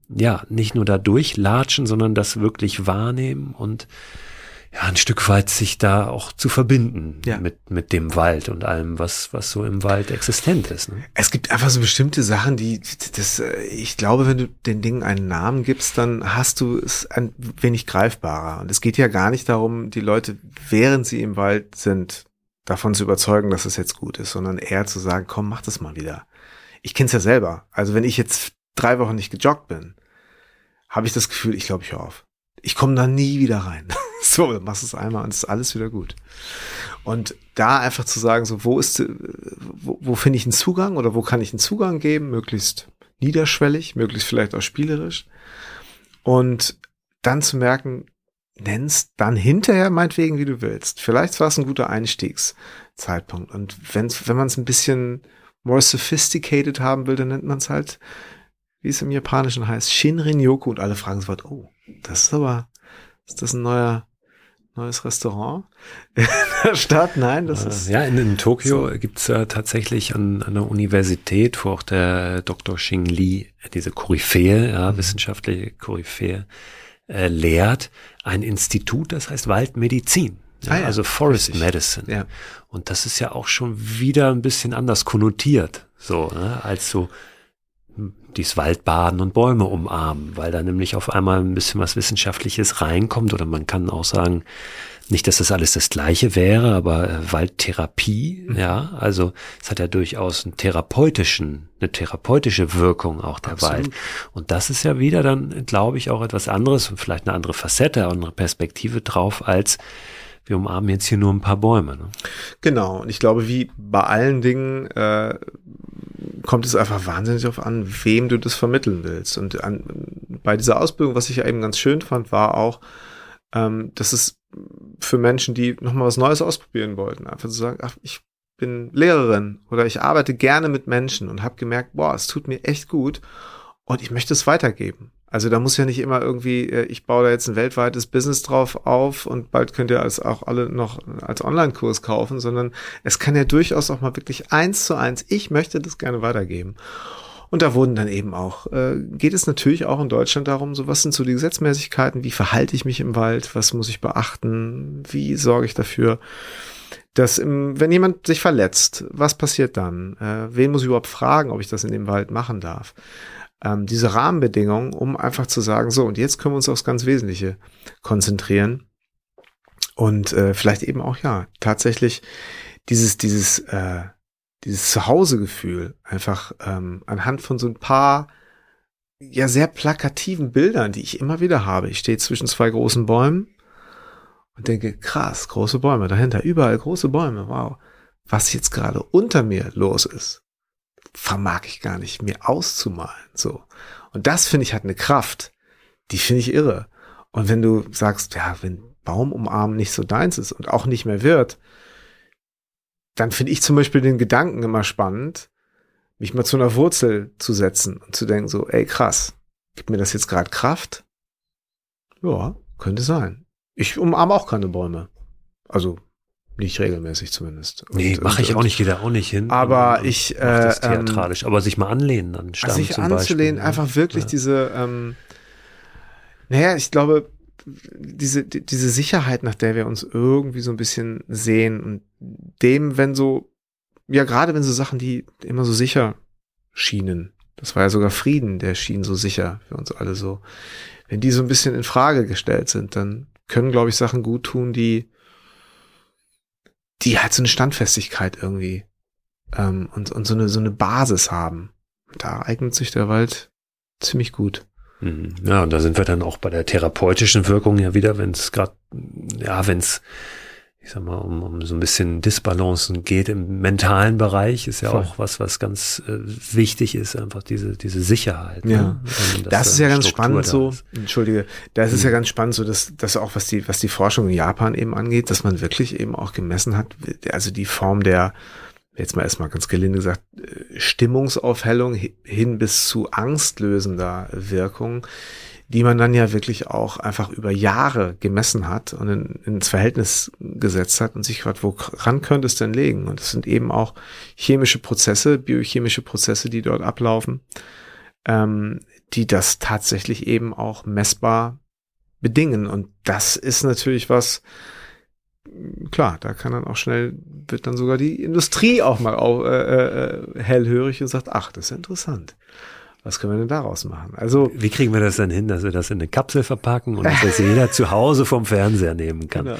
ja, nicht nur da durchlatschen, sondern das wirklich wahrnehmen und ja, ein Stück weit sich da auch zu verbinden ja. mit, mit dem Wald und allem, was, was so im Wald existent ist. Ne? Es gibt einfach so bestimmte Sachen, die, das, äh, ich glaube, wenn du den Dingen einen Namen gibst, dann hast du es ein wenig greifbarer. Und es geht ja gar nicht darum, die Leute, während sie im Wald sind, davon zu überzeugen, dass es jetzt gut ist, sondern eher zu sagen, komm, mach das mal wieder. Ich kenn's ja selber. Also wenn ich jetzt drei Wochen nicht gejoggt bin, habe ich das Gefühl, ich glaube, ich höre auf. Ich komme da nie wieder rein. So, dann machst du es einmal und es ist alles wieder gut. Und da einfach zu sagen, so, wo ist, wo, wo finde ich einen Zugang oder wo kann ich einen Zugang geben, möglichst niederschwellig, möglichst vielleicht auch spielerisch. Und dann zu merken, nennst dann hinterher meinetwegen, wie du willst. Vielleicht war es ein guter Einstiegszeitpunkt. Und wenn's, wenn man es ein bisschen more sophisticated haben will, dann nennt man es halt, wie es im Japanischen heißt, Shinrin Yoku. Und alle fragen sofort, oh, das ist aber, ist das ein neuer neues Restaurant in der Stadt. Nein, das ist. Ja, in, in Tokio so. gibt's äh, tatsächlich an, an der Universität, wo auch der Dr. Xing Li, diese Koryphäe, ja, mhm. wissenschaftliche Koryphäe, äh, lehrt, ein Institut, das heißt Waldmedizin. Ja, ah, ja. Also Forest Richtig. Medicine. Ja. Und das ist ja auch schon wieder ein bisschen anders konnotiert, so, ne, als so dies Waldbaden und Bäume umarmen, weil da nämlich auf einmal ein bisschen was Wissenschaftliches reinkommt oder man kann auch sagen, nicht, dass das alles das Gleiche wäre, aber äh, Waldtherapie, mhm. ja, also es hat ja durchaus einen therapeutischen, eine therapeutische Wirkung auch der Absolut. Wald. Und das ist ja wieder dann, glaube ich, auch etwas anderes und vielleicht eine andere Facette, eine andere Perspektive drauf als wir umarmen jetzt hier nur ein paar Bäume. Ne? Genau, und ich glaube, wie bei allen Dingen äh, kommt es einfach wahnsinnig darauf an, wem du das vermitteln willst. Und an, bei dieser Ausbildung, was ich ja eben ganz schön fand, war auch, ähm, dass es für Menschen, die nochmal was Neues ausprobieren wollten, einfach zu sagen, ach, ich bin Lehrerin oder ich arbeite gerne mit Menschen und habe gemerkt, boah, es tut mir echt gut und ich möchte es weitergeben. Also da muss ja nicht immer irgendwie, äh, ich baue da jetzt ein weltweites Business drauf auf und bald könnt ihr es auch alle noch als Online-Kurs kaufen, sondern es kann ja durchaus auch mal wirklich eins zu eins, ich möchte das gerne weitergeben. Und da wurden dann eben auch, äh, geht es natürlich auch in Deutschland darum, so was sind so die Gesetzmäßigkeiten, wie verhalte ich mich im Wald, was muss ich beachten, wie sorge ich dafür, dass im, wenn jemand sich verletzt, was passiert dann? Äh, wen muss ich überhaupt fragen, ob ich das in dem Wald machen darf? Ähm, diese Rahmenbedingungen, um einfach zu sagen, so, und jetzt können wir uns aufs ganz Wesentliche konzentrieren. Und äh, vielleicht eben auch, ja, tatsächlich dieses, dieses, äh, dieses Zuhausegefühl einfach ähm, anhand von so ein paar ja sehr plakativen Bildern, die ich immer wieder habe. Ich stehe zwischen zwei großen Bäumen und denke, krass, große Bäume dahinter, überall große Bäume, wow. Was jetzt gerade unter mir los ist, vermag ich gar nicht mir auszumalen. So. Und das finde ich hat eine Kraft. Die finde ich irre. Und wenn du sagst, ja, wenn Baum umarmen nicht so deins ist und auch nicht mehr wird, dann finde ich zum Beispiel den Gedanken immer spannend, mich mal zu einer Wurzel zu setzen und zu denken so, ey krass, gibt mir das jetzt gerade Kraft? Ja, könnte sein. Ich umarme auch keine Bäume. Also nicht regelmäßig zumindest. Und, nee, mache ich auch nicht, gehe da auch nicht hin. Aber ich. Äh, das ähm, theatralisch, aber sich mal anlehnen an Stamm also sich anzulehnen, Beispiel, einfach wirklich ja. diese, ähm, naja, ich glaube, diese, diese Sicherheit, nach der wir uns irgendwie so ein bisschen sehen und dem, wenn so, ja, gerade wenn so Sachen, die immer so sicher schienen, das war ja sogar Frieden, der schien so sicher für uns alle so, wenn die so ein bisschen in Frage gestellt sind, dann können, glaube ich, Sachen gut tun, die die halt so eine Standfestigkeit irgendwie ähm, und, und so eine, so eine Basis haben. Da eignet sich der Wald ziemlich gut. Mhm. Ja, und da sind wir dann auch bei der therapeutischen Wirkung ja wieder, wenn es gerade, ja, wenn es ich sag mal, um, um so ein bisschen Disbalancen geht im mentalen Bereich, ist ja Voll. auch was, was ganz äh, wichtig ist, einfach diese, diese Sicherheit. Ja. Ne? Das ist ja ganz Struktur spannend so, entschuldige, das ist ja mhm. ganz spannend so, dass, dass auch was die, was die Forschung in Japan eben angeht, dass man wirklich eben auch gemessen hat, also die Form der, jetzt mal erstmal ganz gelinde gesagt, äh, Stimmungsaufhellung hin bis zu angstlösender Wirkung, die man dann ja wirklich auch einfach über Jahre gemessen hat und in, ins Verhältnis gesetzt hat und sich gefragt, woran könnte es denn liegen? Und es sind eben auch chemische Prozesse, biochemische Prozesse, die dort ablaufen, ähm, die das tatsächlich eben auch messbar bedingen. Und das ist natürlich was, klar, da kann dann auch schnell, wird dann sogar die Industrie auch mal auch, äh, äh, hellhörig und sagt, ach, das ist interessant was können wir denn daraus machen? Also wie kriegen wir das denn hin, dass wir das in eine Kapsel verpacken und dass das jeder zu Hause vom Fernseher nehmen kann? Genau.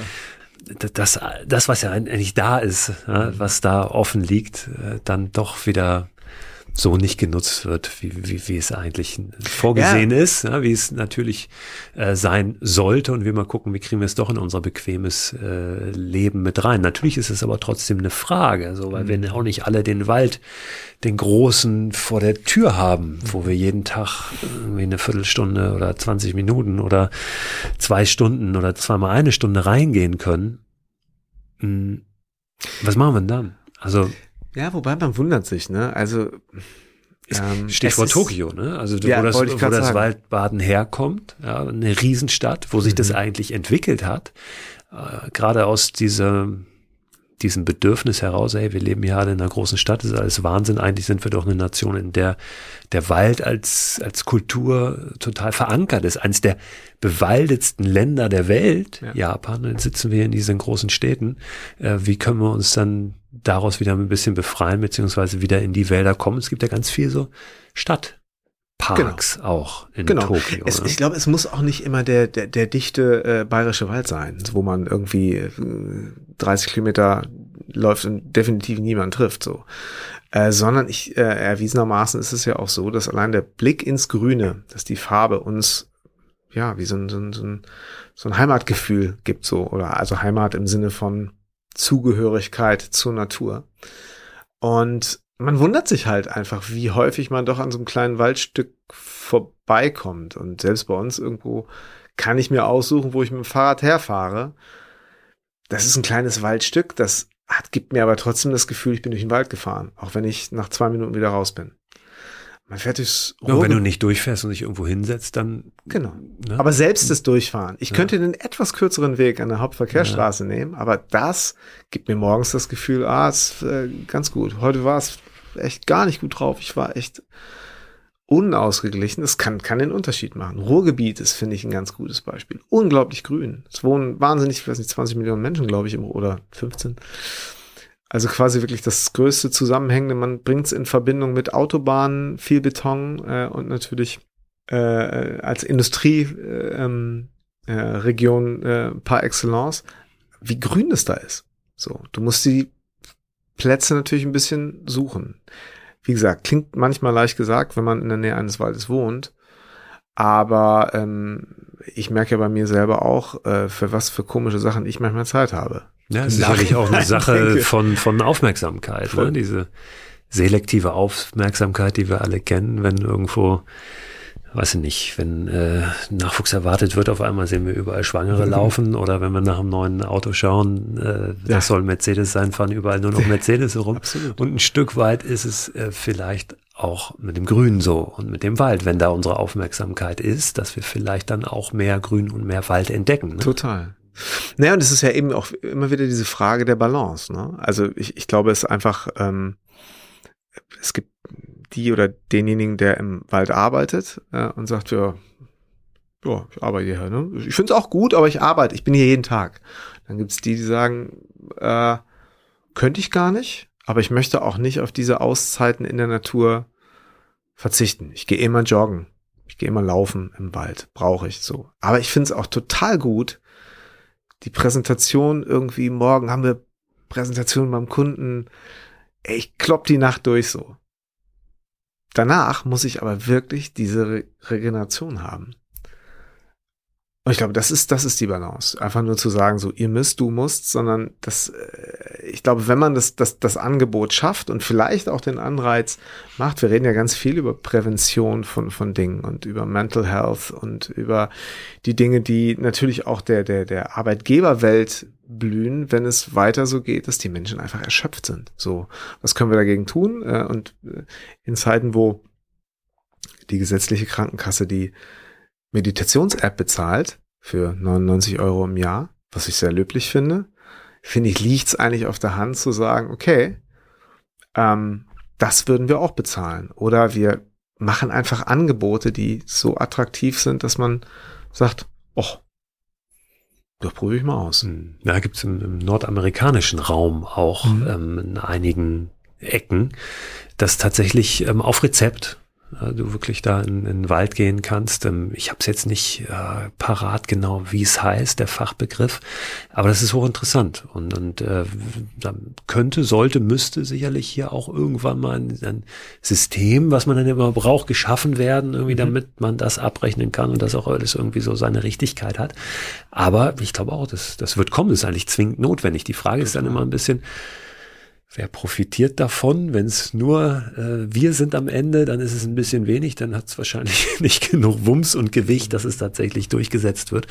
Das, das, was ja eigentlich da ist, was da offen liegt, äh, dann doch wieder so nicht genutzt wird, wie, wie, wie es eigentlich vorgesehen ja. ist, ja, wie es natürlich äh, sein sollte und wir mal gucken, wie kriegen wir es doch in unser bequemes äh, Leben mit rein. Natürlich ist es aber trotzdem eine Frage, so, weil mhm. wir auch nicht alle den Wald, den großen vor der Tür haben, wo wir jeden Tag irgendwie eine Viertelstunde oder 20 Minuten oder zwei Stunden oder zweimal eine Stunde reingehen können. Hm, was machen wir denn dann? Also ja, wobei man wundert sich, ne? Also ähm, Stichwort ist, Tokio, ne? Also ja, wo das, wo das Waldbaden herkommt, ja, eine Riesenstadt, wo sich mhm. das eigentlich entwickelt hat, äh, gerade aus dieser diesem Bedürfnis heraus, hey, wir leben hier alle in einer großen Stadt, das ist alles Wahnsinn. Eigentlich sind wir doch eine Nation, in der der Wald als, als Kultur total verankert ist. Eines der bewaldetsten Länder der Welt, ja. Japan, dann sitzen wir in diesen großen Städten. Äh, wie können wir uns dann daraus wieder ein bisschen befreien, beziehungsweise wieder in die Wälder kommen? Es gibt ja ganz viel so Stadt. Parks genau. auch in genau. Tokio. Es, ich glaube, es muss auch nicht immer der, der, der dichte äh, bayerische Wald sein, wo man irgendwie äh, 30 Kilometer läuft und definitiv niemand trifft, so. Äh, sondern ich, äh, erwiesenermaßen ist es ja auch so, dass allein der Blick ins Grüne, dass die Farbe uns, ja, wie so ein, so ein, so ein, so ein Heimatgefühl gibt, so, oder also Heimat im Sinne von Zugehörigkeit zur Natur. Und man wundert sich halt einfach, wie häufig man doch an so einem kleinen Waldstück vorbeikommt. Und selbst bei uns irgendwo kann ich mir aussuchen, wo ich mit dem Fahrrad herfahre. Das ist ein kleines Waldstück, das hat, gibt mir aber trotzdem das Gefühl, ich bin durch den Wald gefahren, auch wenn ich nach zwei Minuten wieder raus bin. Man fährt durchs ja, wenn du nicht durchfährst und dich irgendwo hinsetzt, dann. Genau. Ne? Aber selbst das Durchfahren. Ich ja. könnte den etwas kürzeren Weg an der Hauptverkehrsstraße ja. nehmen, aber das gibt mir morgens das Gefühl, ah, ist äh, ganz gut. Heute war es echt gar nicht gut drauf. Ich war echt unausgeglichen. Es kann, kann den Unterschied machen. Ruhrgebiet ist, finde ich, ein ganz gutes Beispiel. Unglaublich grün. Es wohnen wahnsinnig, ich weiß nicht, 20 Millionen Menschen, glaube ich, oder 15. Also quasi wirklich das größte Zusammenhängende. Man bringt es in Verbindung mit Autobahnen, viel Beton äh, und natürlich äh, als Industrieregion äh, äh, Region, äh, par excellence, wie grün es da ist. So, du musst die Plätze natürlich ein bisschen suchen. Wie gesagt, klingt manchmal leicht gesagt, wenn man in der Nähe eines Waldes wohnt. Aber ähm, ich merke ja bei mir selber auch, äh, für was für komische Sachen ich manchmal Zeit habe. Ja, es ist sicherlich auch eine Sache von, von Aufmerksamkeit, ne? diese selektive Aufmerksamkeit, die wir alle kennen, wenn irgendwo weiß ich nicht, wenn äh, Nachwuchs erwartet wird, auf einmal sehen wir überall Schwangere laufen oder wenn wir nach einem neuen Auto schauen, äh, das ja. soll Mercedes sein, fahren überall nur noch Mercedes herum. Absolut. Und ein Stück weit ist es äh, vielleicht auch mit dem Grün so und mit dem Wald, wenn da unsere Aufmerksamkeit ist, dass wir vielleicht dann auch mehr Grün und mehr Wald entdecken. Ne? Total. Naja, und es ist ja eben auch immer wieder diese Frage der Balance. Ne? Also ich, ich glaube, es ist einfach, ähm, es gibt die oder denjenigen, der im Wald arbeitet äh, und sagt, ja, ja, ich arbeite hier. Ne? Ich finde es auch gut, aber ich arbeite, ich bin hier jeden Tag. Dann gibt es die, die sagen, äh, könnte ich gar nicht, aber ich möchte auch nicht auf diese Auszeiten in der Natur verzichten. Ich gehe immer joggen, ich gehe immer laufen im Wald, brauche ich so. Aber ich finde es auch total gut, die Präsentation irgendwie, morgen haben wir Präsentation beim Kunden, ey, ich klopp die Nacht durch so. Danach muss ich aber wirklich diese Re Regeneration haben. Und ich glaube, das ist, das ist die Balance. Einfach nur zu sagen, so, ihr müsst, du musst, sondern das, äh, ich glaube, wenn man das, das, das Angebot schafft und vielleicht auch den Anreiz macht, wir reden ja ganz viel über Prävention von, von Dingen und über Mental Health und über die Dinge, die natürlich auch der, der, der Arbeitgeberwelt blühen, wenn es weiter so geht, dass die Menschen einfach erschöpft sind. So, was können wir dagegen tun? Äh, und äh, in Zeiten, wo die gesetzliche Krankenkasse die Meditations-App bezahlt für 99 Euro im Jahr, was ich sehr löblich finde, finde ich, liegt's eigentlich auf der Hand zu sagen, okay, ähm, das würden wir auch bezahlen. Oder wir machen einfach Angebote, die so attraktiv sind, dass man sagt, oh, das probiere ich mal aus. Hm. Da gibt es im, im, nordamerikanischen Raum auch mhm. ähm, in einigen Ecken, das tatsächlich ähm, auf Rezept du wirklich da in, in den Wald gehen kannst. Ähm, ich habe es jetzt nicht äh, parat genau, wie es heißt, der Fachbegriff, aber das ist hochinteressant und, und äh, dann könnte, sollte, müsste sicherlich hier auch irgendwann mal ein, ein System, was man dann immer braucht, geschaffen werden, irgendwie, mhm. damit man das abrechnen kann und das auch alles irgendwie so seine Richtigkeit hat. Aber ich glaube auch, das, das wird kommen, das ist eigentlich zwingend notwendig. Die Frage ist dann immer ein bisschen, Wer profitiert davon? Wenn es nur äh, wir sind am Ende, dann ist es ein bisschen wenig, dann hat es wahrscheinlich nicht genug Wumms und Gewicht, dass es tatsächlich durchgesetzt wird.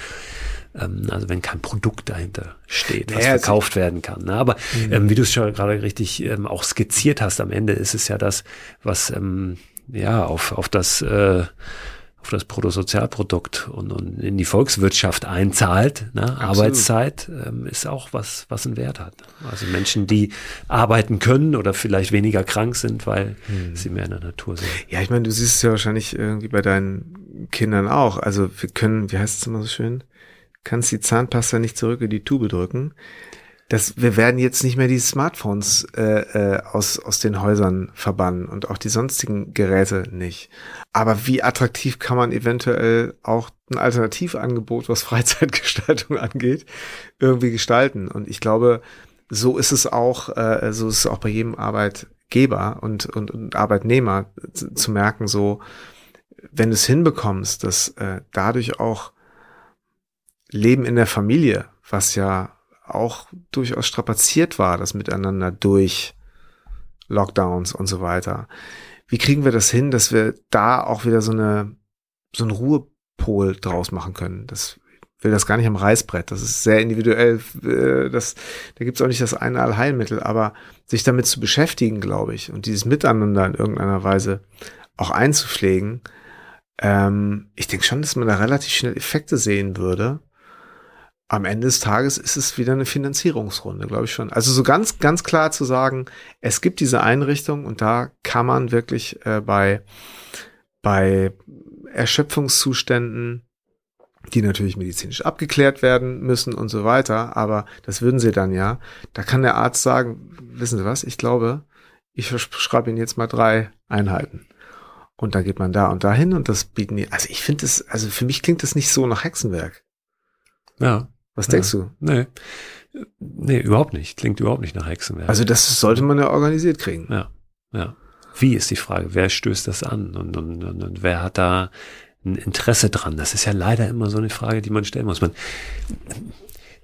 Ähm, also wenn kein Produkt dahinter steht, was naja, verkauft werden kann. Ne? Aber mhm. ähm, wie du es schon gerade richtig ähm, auch skizziert hast, am Ende ist es ja das, was ähm, ja auf, auf das äh, auf das Bruttosozialprodukt und, und in die Volkswirtschaft einzahlt. Ne? Arbeitszeit ähm, ist auch was, was einen Wert hat. Also Menschen, die arbeiten können oder vielleicht weniger krank sind, weil hm. sie mehr in der Natur sind. Ja, ich meine, du siehst es ja wahrscheinlich irgendwie bei deinen Kindern auch. Also wir können, wie heißt es immer so schön, kannst die Zahnpasta nicht zurück in die Tube drücken. Dass wir werden jetzt nicht mehr die Smartphones äh, äh, aus, aus den Häusern verbannen und auch die sonstigen Geräte nicht. Aber wie attraktiv kann man eventuell auch ein Alternativangebot, was Freizeitgestaltung angeht, irgendwie gestalten? Und ich glaube, so ist es auch, äh, so ist es auch bei jedem Arbeitgeber und, und, und Arbeitnehmer zu, zu merken, so, wenn du es hinbekommst, dass äh, dadurch auch Leben in der Familie, was ja auch durchaus strapaziert war, das Miteinander durch Lockdowns und so weiter. Wie kriegen wir das hin, dass wir da auch wieder so eine so ein Ruhepol draus machen können? Das will das gar nicht am Reißbrett. Das ist sehr individuell. Äh, das, da gibt's auch nicht das eine Allheilmittel, aber sich damit zu beschäftigen, glaube ich, und dieses Miteinander in irgendeiner Weise auch einzupflegen, ähm, ich denke schon, dass man da relativ schnell Effekte sehen würde am Ende des Tages ist es wieder eine Finanzierungsrunde, glaube ich schon. Also so ganz, ganz klar zu sagen, es gibt diese Einrichtung und da kann man wirklich äh, bei, bei Erschöpfungszuständen, die natürlich medizinisch abgeklärt werden müssen und so weiter, aber das würden sie dann ja, da kann der Arzt sagen, wissen Sie was, ich glaube, ich schreibe Ihnen jetzt mal drei Einheiten. Und dann geht man da und dahin und das bieten die, also ich finde es, also für mich klingt das nicht so nach Hexenwerk. Ja. Was ja. denkst du? Nee. Nee, überhaupt nicht. Klingt überhaupt nicht nach Hexenwerk. Also das sollte man ja organisiert kriegen. Ja, ja. Wie ist die Frage? Wer stößt das an? Und, und, und, und wer hat da ein Interesse dran? Das ist ja leider immer so eine Frage, die man stellen muss. Man,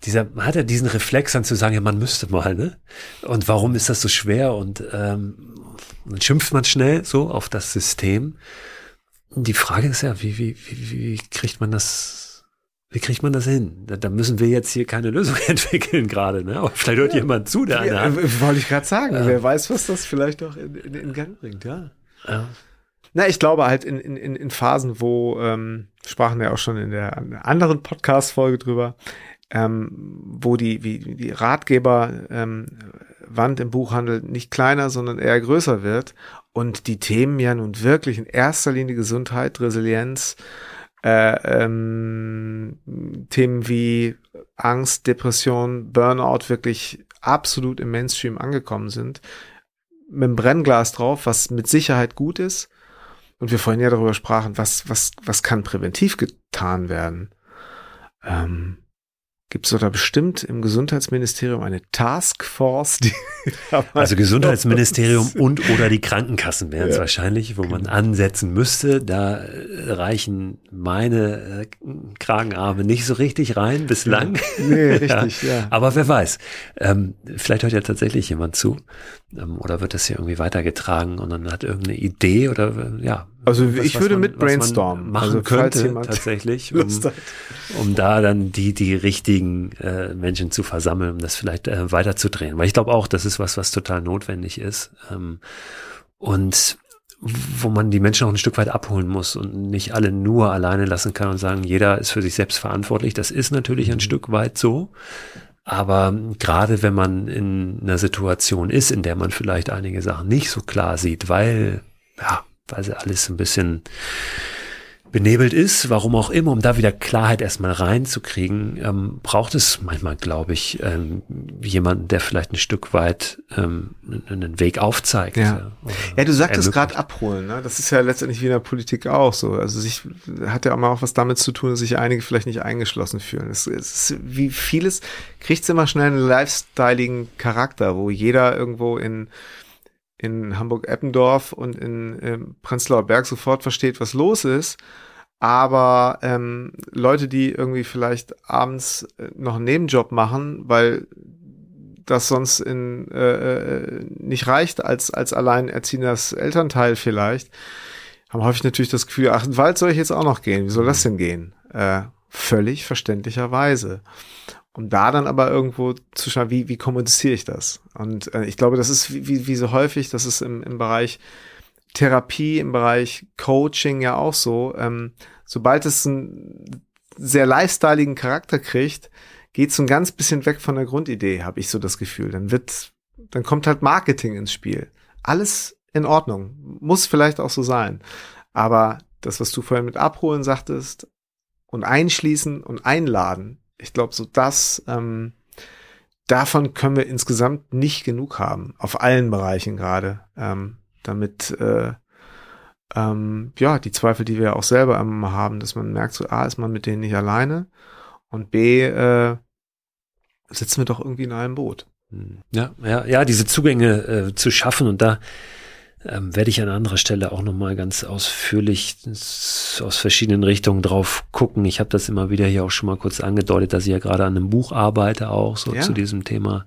dieser, man hat ja diesen Reflex dann zu sagen, ja, man müsste mal, ne? Und warum ist das so schwer? Und ähm, dann schimpft man schnell so auf das System. Die Frage ist ja, wie, wie, wie, wie kriegt man das wie kriegt man das hin? Da, da, müssen wir jetzt hier keine Lösung entwickeln gerade, ne? Aber vielleicht hört ja. jemand zu, der eine hat. Äh, wollte ich gerade sagen. Ja. Wer weiß, was das vielleicht auch in, in, in Gang bringt, ja. ja. Na, ich glaube halt in, in, in Phasen, wo, ähm, sprachen wir auch schon in der anderen Podcast-Folge drüber, ähm, wo die, wie, die Ratgeber ähm, im Buchhandel nicht kleiner, sondern eher größer wird und die Themen ja nun wirklich in erster Linie Gesundheit, Resilienz, äh, ähm, Themen wie Angst, Depression, Burnout wirklich absolut im Mainstream angekommen sind, mit einem Brennglas drauf, was mit Sicherheit gut ist. Und wir vorhin ja darüber sprachen, was, was, was kann präventiv getan werden. Ähm, Gibt es da bestimmt im Gesundheitsministerium eine Taskforce? Die also Gesundheitsministerium und oder die Krankenkassen wären es ja. wahrscheinlich, wo man genau. ansetzen müsste. Da reichen meine äh, Kragenarme nicht so richtig rein bislang. Nee, richtig, ja. ja. Aber wer weiß. Ähm, vielleicht hört ja tatsächlich jemand zu. Ähm, oder wird das hier irgendwie weitergetragen und dann hat irgendeine Idee oder ja, also was, ich was würde man, mit brainstormen. Machen also könnte tatsächlich, um, um da dann die, die richtigen äh, Menschen zu versammeln, um das vielleicht äh, weiterzudrehen. Weil ich glaube auch, das ist was, was total notwendig ist. Ähm, und wo man die Menschen auch ein Stück weit abholen muss und nicht alle nur alleine lassen kann und sagen, jeder ist für sich selbst verantwortlich. Das ist natürlich ein mhm. Stück weit so. Aber gerade wenn man in einer Situation ist, in der man vielleicht einige Sachen nicht so klar sieht, weil, ja, weil sie alles ein bisschen benebelt ist, warum auch immer, um da wieder Klarheit erstmal reinzukriegen, ähm, braucht es manchmal, glaube ich, ähm, jemanden, der vielleicht ein Stück weit ähm, einen Weg aufzeigt. Ja, ja du sagtest gerade abholen, ne? das ist ja letztendlich wie in der Politik auch so. Also sich hat ja auch mal auch was damit zu tun, dass sich einige vielleicht nicht eingeschlossen fühlen. Es, es ist wie vieles, kriegt es immer schnell einen lifestyleigen Charakter, wo jeder irgendwo in in Hamburg-Eppendorf und in ähm, Prenzlauer Berg sofort versteht, was los ist. Aber ähm, Leute, die irgendwie vielleicht abends äh, noch einen Nebenjob machen, weil das sonst in, äh, äh, nicht reicht als, als alleinerziehendes Elternteil vielleicht, haben häufig natürlich das Gefühl, ach, in den Wald soll ich jetzt auch noch gehen. Wie soll das denn gehen? Äh, völlig verständlicherweise um da dann aber irgendwo zu schauen, wie, wie kommuniziere ich das? Und äh, ich glaube, das ist wie, wie, wie so häufig, das ist im, im Bereich Therapie, im Bereich Coaching ja auch so. Ähm, sobald es einen sehr lifestyleigen Charakter kriegt, geht so ein ganz bisschen weg von der Grundidee, habe ich so das Gefühl. Dann wird, dann kommt halt Marketing ins Spiel. Alles in Ordnung. Muss vielleicht auch so sein. Aber das, was du vorhin mit abholen sagtest und einschließen und einladen, ich glaube, so das, ähm, davon können wir insgesamt nicht genug haben, auf allen Bereichen gerade, ähm, damit äh, ähm, ja die Zweifel, die wir auch selber immer haben, dass man merkt, so A ist man mit denen nicht alleine und B äh, sitzen wir doch irgendwie in einem Boot. Hm. Ja, ja, ja, diese Zugänge äh, zu schaffen und da ähm, werde ich an anderer Stelle auch nochmal ganz ausführlich aus verschiedenen Richtungen drauf gucken. Ich habe das immer wieder hier auch schon mal kurz angedeutet, dass ich ja gerade an einem Buch arbeite, auch so ja. zu diesem Thema,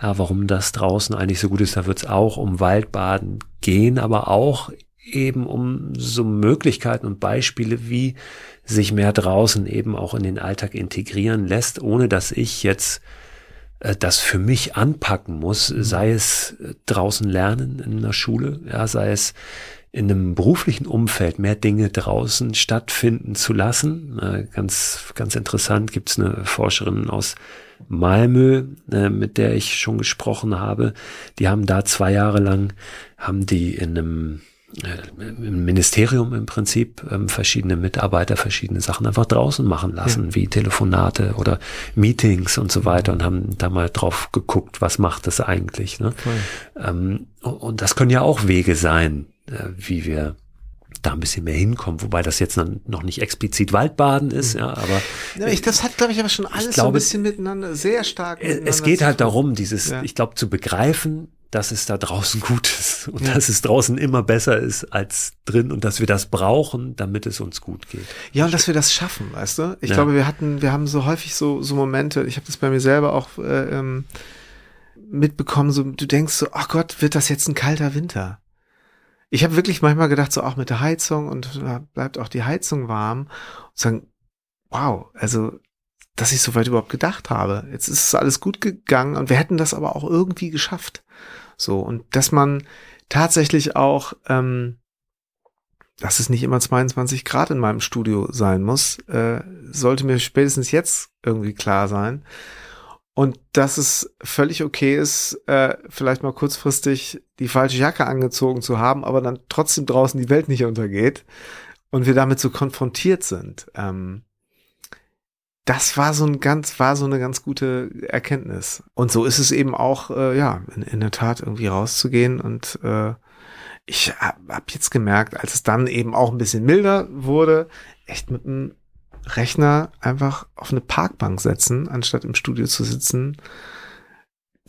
ja, warum das draußen eigentlich so gut ist. Da wird es auch um Waldbaden gehen, aber auch eben um so Möglichkeiten und Beispiele, wie sich mehr draußen eben auch in den Alltag integrieren lässt, ohne dass ich jetzt das für mich anpacken muss, mhm. sei es äh, draußen lernen in der Schule, ja, sei es in einem beruflichen Umfeld mehr Dinge draußen stattfinden zu lassen. Äh, ganz, ganz interessant gibt es eine Forscherin aus Malmö, mit der ich schon gesprochen habe. Die haben da zwei Jahre lang, haben die in einem äh, im Ministerium im Prinzip ähm, verschiedene Mitarbeiter verschiedene Sachen einfach draußen machen lassen, ja. wie Telefonate oder Meetings und so weiter und haben da mal drauf geguckt, was macht das eigentlich. Ne? Ähm, und das können ja auch Wege sein, äh, wie wir da ein bisschen mehr hinkommen, wobei das jetzt noch nicht explizit Waldbaden ist, mhm. ja, aber ja, ich, das hat, glaube ich, aber schon alles glaube, so ein bisschen miteinander, sehr stark. Miteinander es geht halt darum, dieses, ja. ich glaube, zu begreifen, dass es da draußen gut ist und ja. dass es draußen immer besser ist als drin und dass wir das brauchen, damit es uns gut geht. Ja, und dass wir das schaffen, weißt du? Ich ja. glaube, wir hatten, wir haben so häufig so, so Momente, ich habe das bei mir selber auch äh, ähm, mitbekommen, so du denkst so, ach Gott, wird das jetzt ein kalter Winter? Ich habe wirklich manchmal gedacht, so auch mit der Heizung und bleibt auch die Heizung warm und sagen, wow, also dass ich so weit überhaupt gedacht habe. Jetzt ist es alles gut gegangen und wir hätten das aber auch irgendwie geschafft. So, und dass man tatsächlich auch, ähm, dass es nicht immer 22 Grad in meinem Studio sein muss, äh, sollte mir spätestens jetzt irgendwie klar sein. Und dass es völlig okay ist, äh, vielleicht mal kurzfristig die falsche Jacke angezogen zu haben, aber dann trotzdem draußen die Welt nicht untergeht und wir damit so konfrontiert sind. Ähm, das war so ein ganz, war so eine ganz gute Erkenntnis. Und so ist es eben auch, äh, ja, in, in der Tat irgendwie rauszugehen. Und äh, ich habe hab jetzt gemerkt, als es dann eben auch ein bisschen milder wurde, echt mit einem Rechner einfach auf eine Parkbank setzen, anstatt im Studio zu sitzen.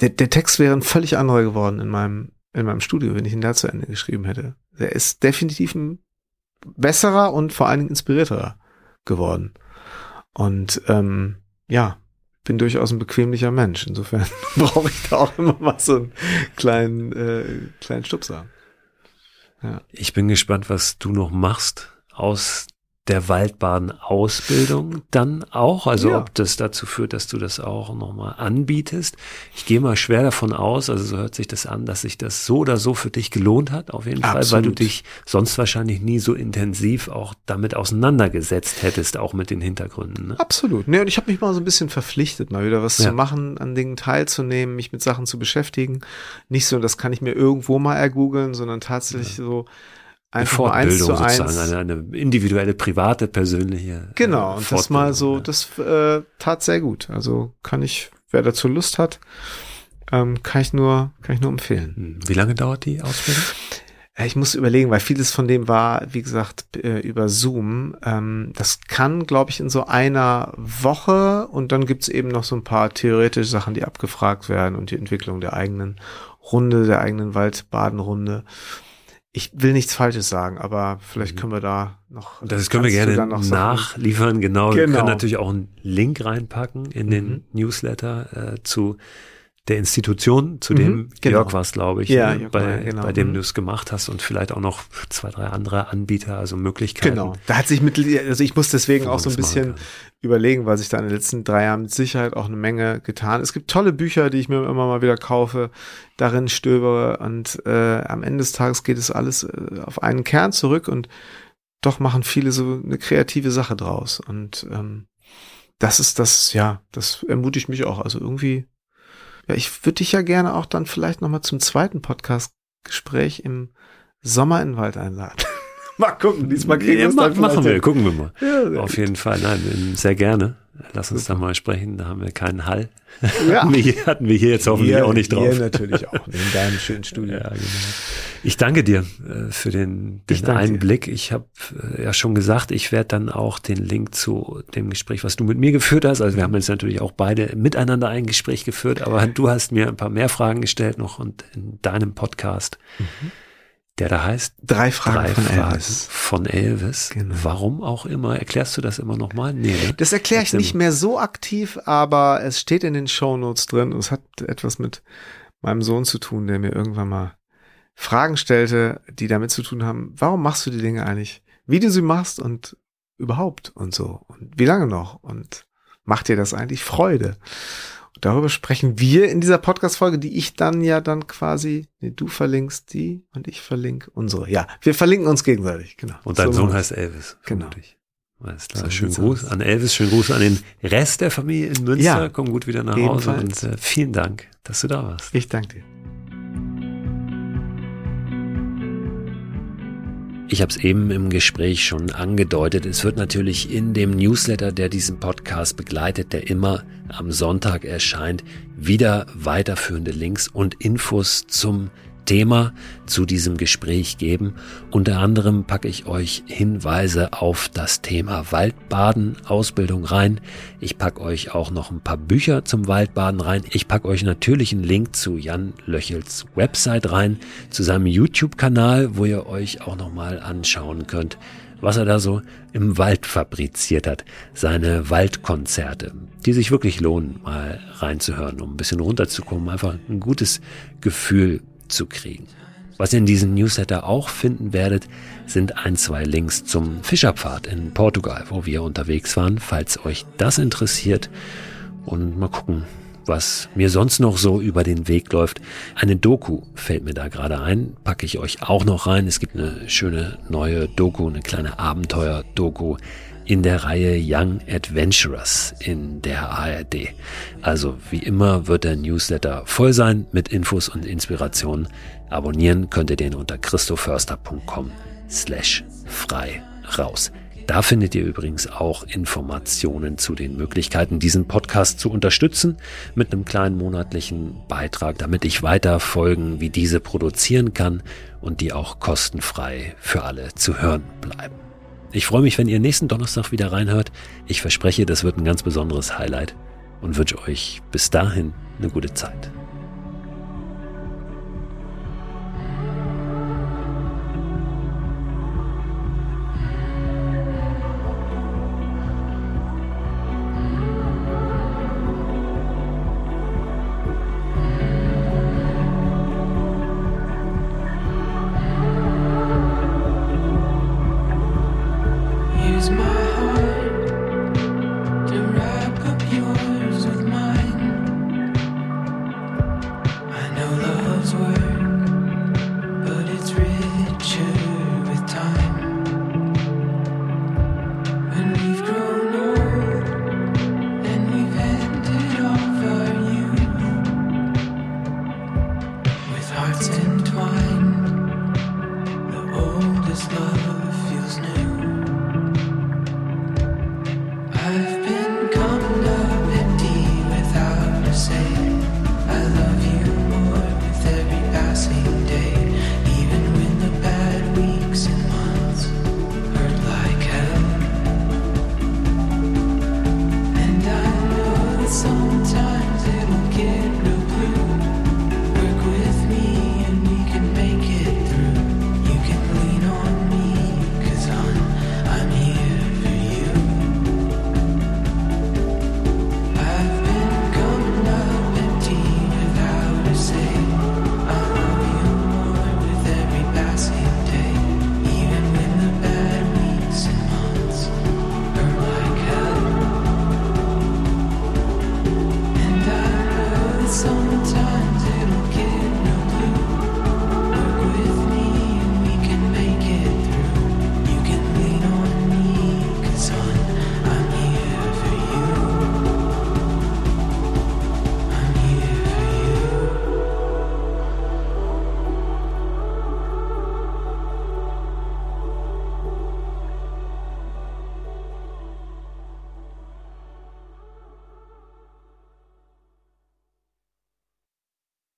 Der, der Text wäre ein völlig anderer geworden in meinem, in meinem Studio, wenn ich ihn da zu Ende geschrieben hätte. Der ist definitiv ein besserer und vor allen Dingen inspirierterer geworden. Und ähm, ja, bin durchaus ein bequemlicher Mensch. Insofern brauche ich da auch immer mal so einen kleinen, äh, kleinen Stupser. Ja. Ich bin gespannt, was du noch machst aus der Waldbaden-Ausbildung dann auch? Also ja. ob das dazu führt, dass du das auch nochmal anbietest? Ich gehe mal schwer davon aus, also so hört sich das an, dass sich das so oder so für dich gelohnt hat, auf jeden Absolut. Fall, weil du dich sonst wahrscheinlich nie so intensiv auch damit auseinandergesetzt hättest, auch mit den Hintergründen. Ne? Absolut. Nee, und ich habe mich mal so ein bisschen verpflichtet, mal wieder was ja. zu machen, an Dingen teilzunehmen, mich mit Sachen zu beschäftigen. Nicht so, das kann ich mir irgendwo mal ergoogeln, sondern tatsächlich ja. so Einfach eine Fortbildung eins zu sozusagen, eine, eine, individuelle, private, persönliche. Äh, genau, und das mal so, ja. das äh, tat sehr gut. Also kann ich, wer dazu Lust hat, ähm, kann ich nur, kann ich nur empfehlen. Hm. Wie lange dauert die Ausbildung? Ich muss überlegen, weil vieles von dem war, wie gesagt, äh, über Zoom. Ähm, das kann, glaube ich, in so einer Woche und dann gibt's eben noch so ein paar theoretische Sachen, die abgefragt werden und die Entwicklung der eigenen Runde, der eigenen Waldbadenrunde ich will nichts Falsches sagen, aber vielleicht mhm. können wir da noch. Das können wir gerne nachliefern, genau. genau. Wir können genau. natürlich auch einen Link reinpacken in mhm. den Newsletter äh, zu der Institution, zu dem mhm, genau. Jörg warst, glaube ich, ja, ne? bei, genau. bei dem mhm. du es gemacht hast und vielleicht auch noch zwei, drei andere Anbieter, also Möglichkeiten. Genau. Da hat sich mit, also ich muss deswegen auch so ein bisschen überlegen, weil sich da in den letzten drei Jahren mit Sicherheit auch eine Menge getan. Es gibt tolle Bücher, die ich mir immer mal wieder kaufe, darin stöbere und äh, am Ende des Tages geht es alles äh, auf einen Kern zurück und doch machen viele so eine kreative Sache draus und ähm, das ist das, ja, das ermutigt mich auch. Also irgendwie ja, ich würde dich ja gerne auch dann vielleicht nochmal zum zweiten Podcast-Gespräch im Sommer in den Wald einladen. mal gucken, diesmal kriegen ja, wir es dann Machen wir, gucken wir mal. Ja, Auf jeden Fall, nein, sehr gerne. Lass uns Super. da mal sprechen, da haben wir keinen Hall. Ja. hatten, wir, hier jetzt hoffentlich hier, auch nicht drauf. Hier natürlich auch, in deinem schönen Studio. Ja, genau. Ich danke dir äh, für den, den ich Einblick. Dir. Ich habe äh, ja schon gesagt, ich werde dann auch den Link zu dem Gespräch, was du mit mir geführt hast. Also wir haben jetzt natürlich auch beide miteinander ein Gespräch geführt, aber du hast mir ein paar mehr Fragen gestellt noch und in deinem Podcast. Mhm der da heißt Drei Fragen, Drei von, Fragen Elvis. von Elvis. Genau. Warum auch immer. Erklärst du das immer nochmal? Nee. Ne? Das erkläre ich nicht mehr so aktiv, aber es steht in den Show Notes drin und es hat etwas mit meinem Sohn zu tun, der mir irgendwann mal Fragen stellte, die damit zu tun haben, warum machst du die Dinge eigentlich, wie du sie machst und überhaupt und so und wie lange noch und macht dir das eigentlich Freude? Darüber sprechen wir in dieser Podcast-Folge, die ich dann ja dann quasi, nee, du verlinkst die und ich verlinke unsere. Ja, wir verlinken uns gegenseitig, genau. Und dein so Sohn heißt Elvis. Genau. Alles klar. So schönen Gruß an Elvis, schönen Gruß an den Rest der Familie in Münster. Ja, Komm gut wieder nach Hause und äh, vielen Dank, dass du da warst. Ich danke dir. Ich habe es eben im Gespräch schon angedeutet. Es wird natürlich in dem Newsletter, der diesen Podcast begleitet, der immer am Sonntag erscheint, wieder weiterführende Links und Infos zum Thema zu diesem Gespräch geben. Unter anderem packe ich euch Hinweise auf das Thema Waldbaden, Ausbildung rein. Ich packe euch auch noch ein paar Bücher zum Waldbaden rein. Ich packe euch natürlich einen Link zu Jan Löchels Website rein, zu seinem YouTube-Kanal, wo ihr euch auch nochmal anschauen könnt, was er da so im Wald fabriziert hat. Seine Waldkonzerte, die sich wirklich lohnen, mal reinzuhören, um ein bisschen runterzukommen, einfach ein gutes Gefühl zu kriegen. Was ihr in diesem Newsletter auch finden werdet, sind ein, zwei Links zum Fischerpfad in Portugal, wo wir unterwegs waren, falls euch das interessiert. Und mal gucken, was mir sonst noch so über den Weg läuft. Eine Doku fällt mir da gerade ein, packe ich euch auch noch rein. Es gibt eine schöne neue Doku, eine kleine Abenteuer-Doku in der Reihe Young Adventurers in der ARD. Also wie immer wird der Newsletter voll sein mit Infos und Inspirationen. Abonnieren könnt ihr den unter christoförster.com slash frei raus. Da findet ihr übrigens auch Informationen zu den Möglichkeiten, diesen Podcast zu unterstützen mit einem kleinen monatlichen Beitrag, damit ich weiter Folgen wie diese produzieren kann und die auch kostenfrei für alle zu hören bleiben. Ich freue mich, wenn ihr nächsten Donnerstag wieder reinhört. Ich verspreche, das wird ein ganz besonderes Highlight und wünsche euch bis dahin eine gute Zeit.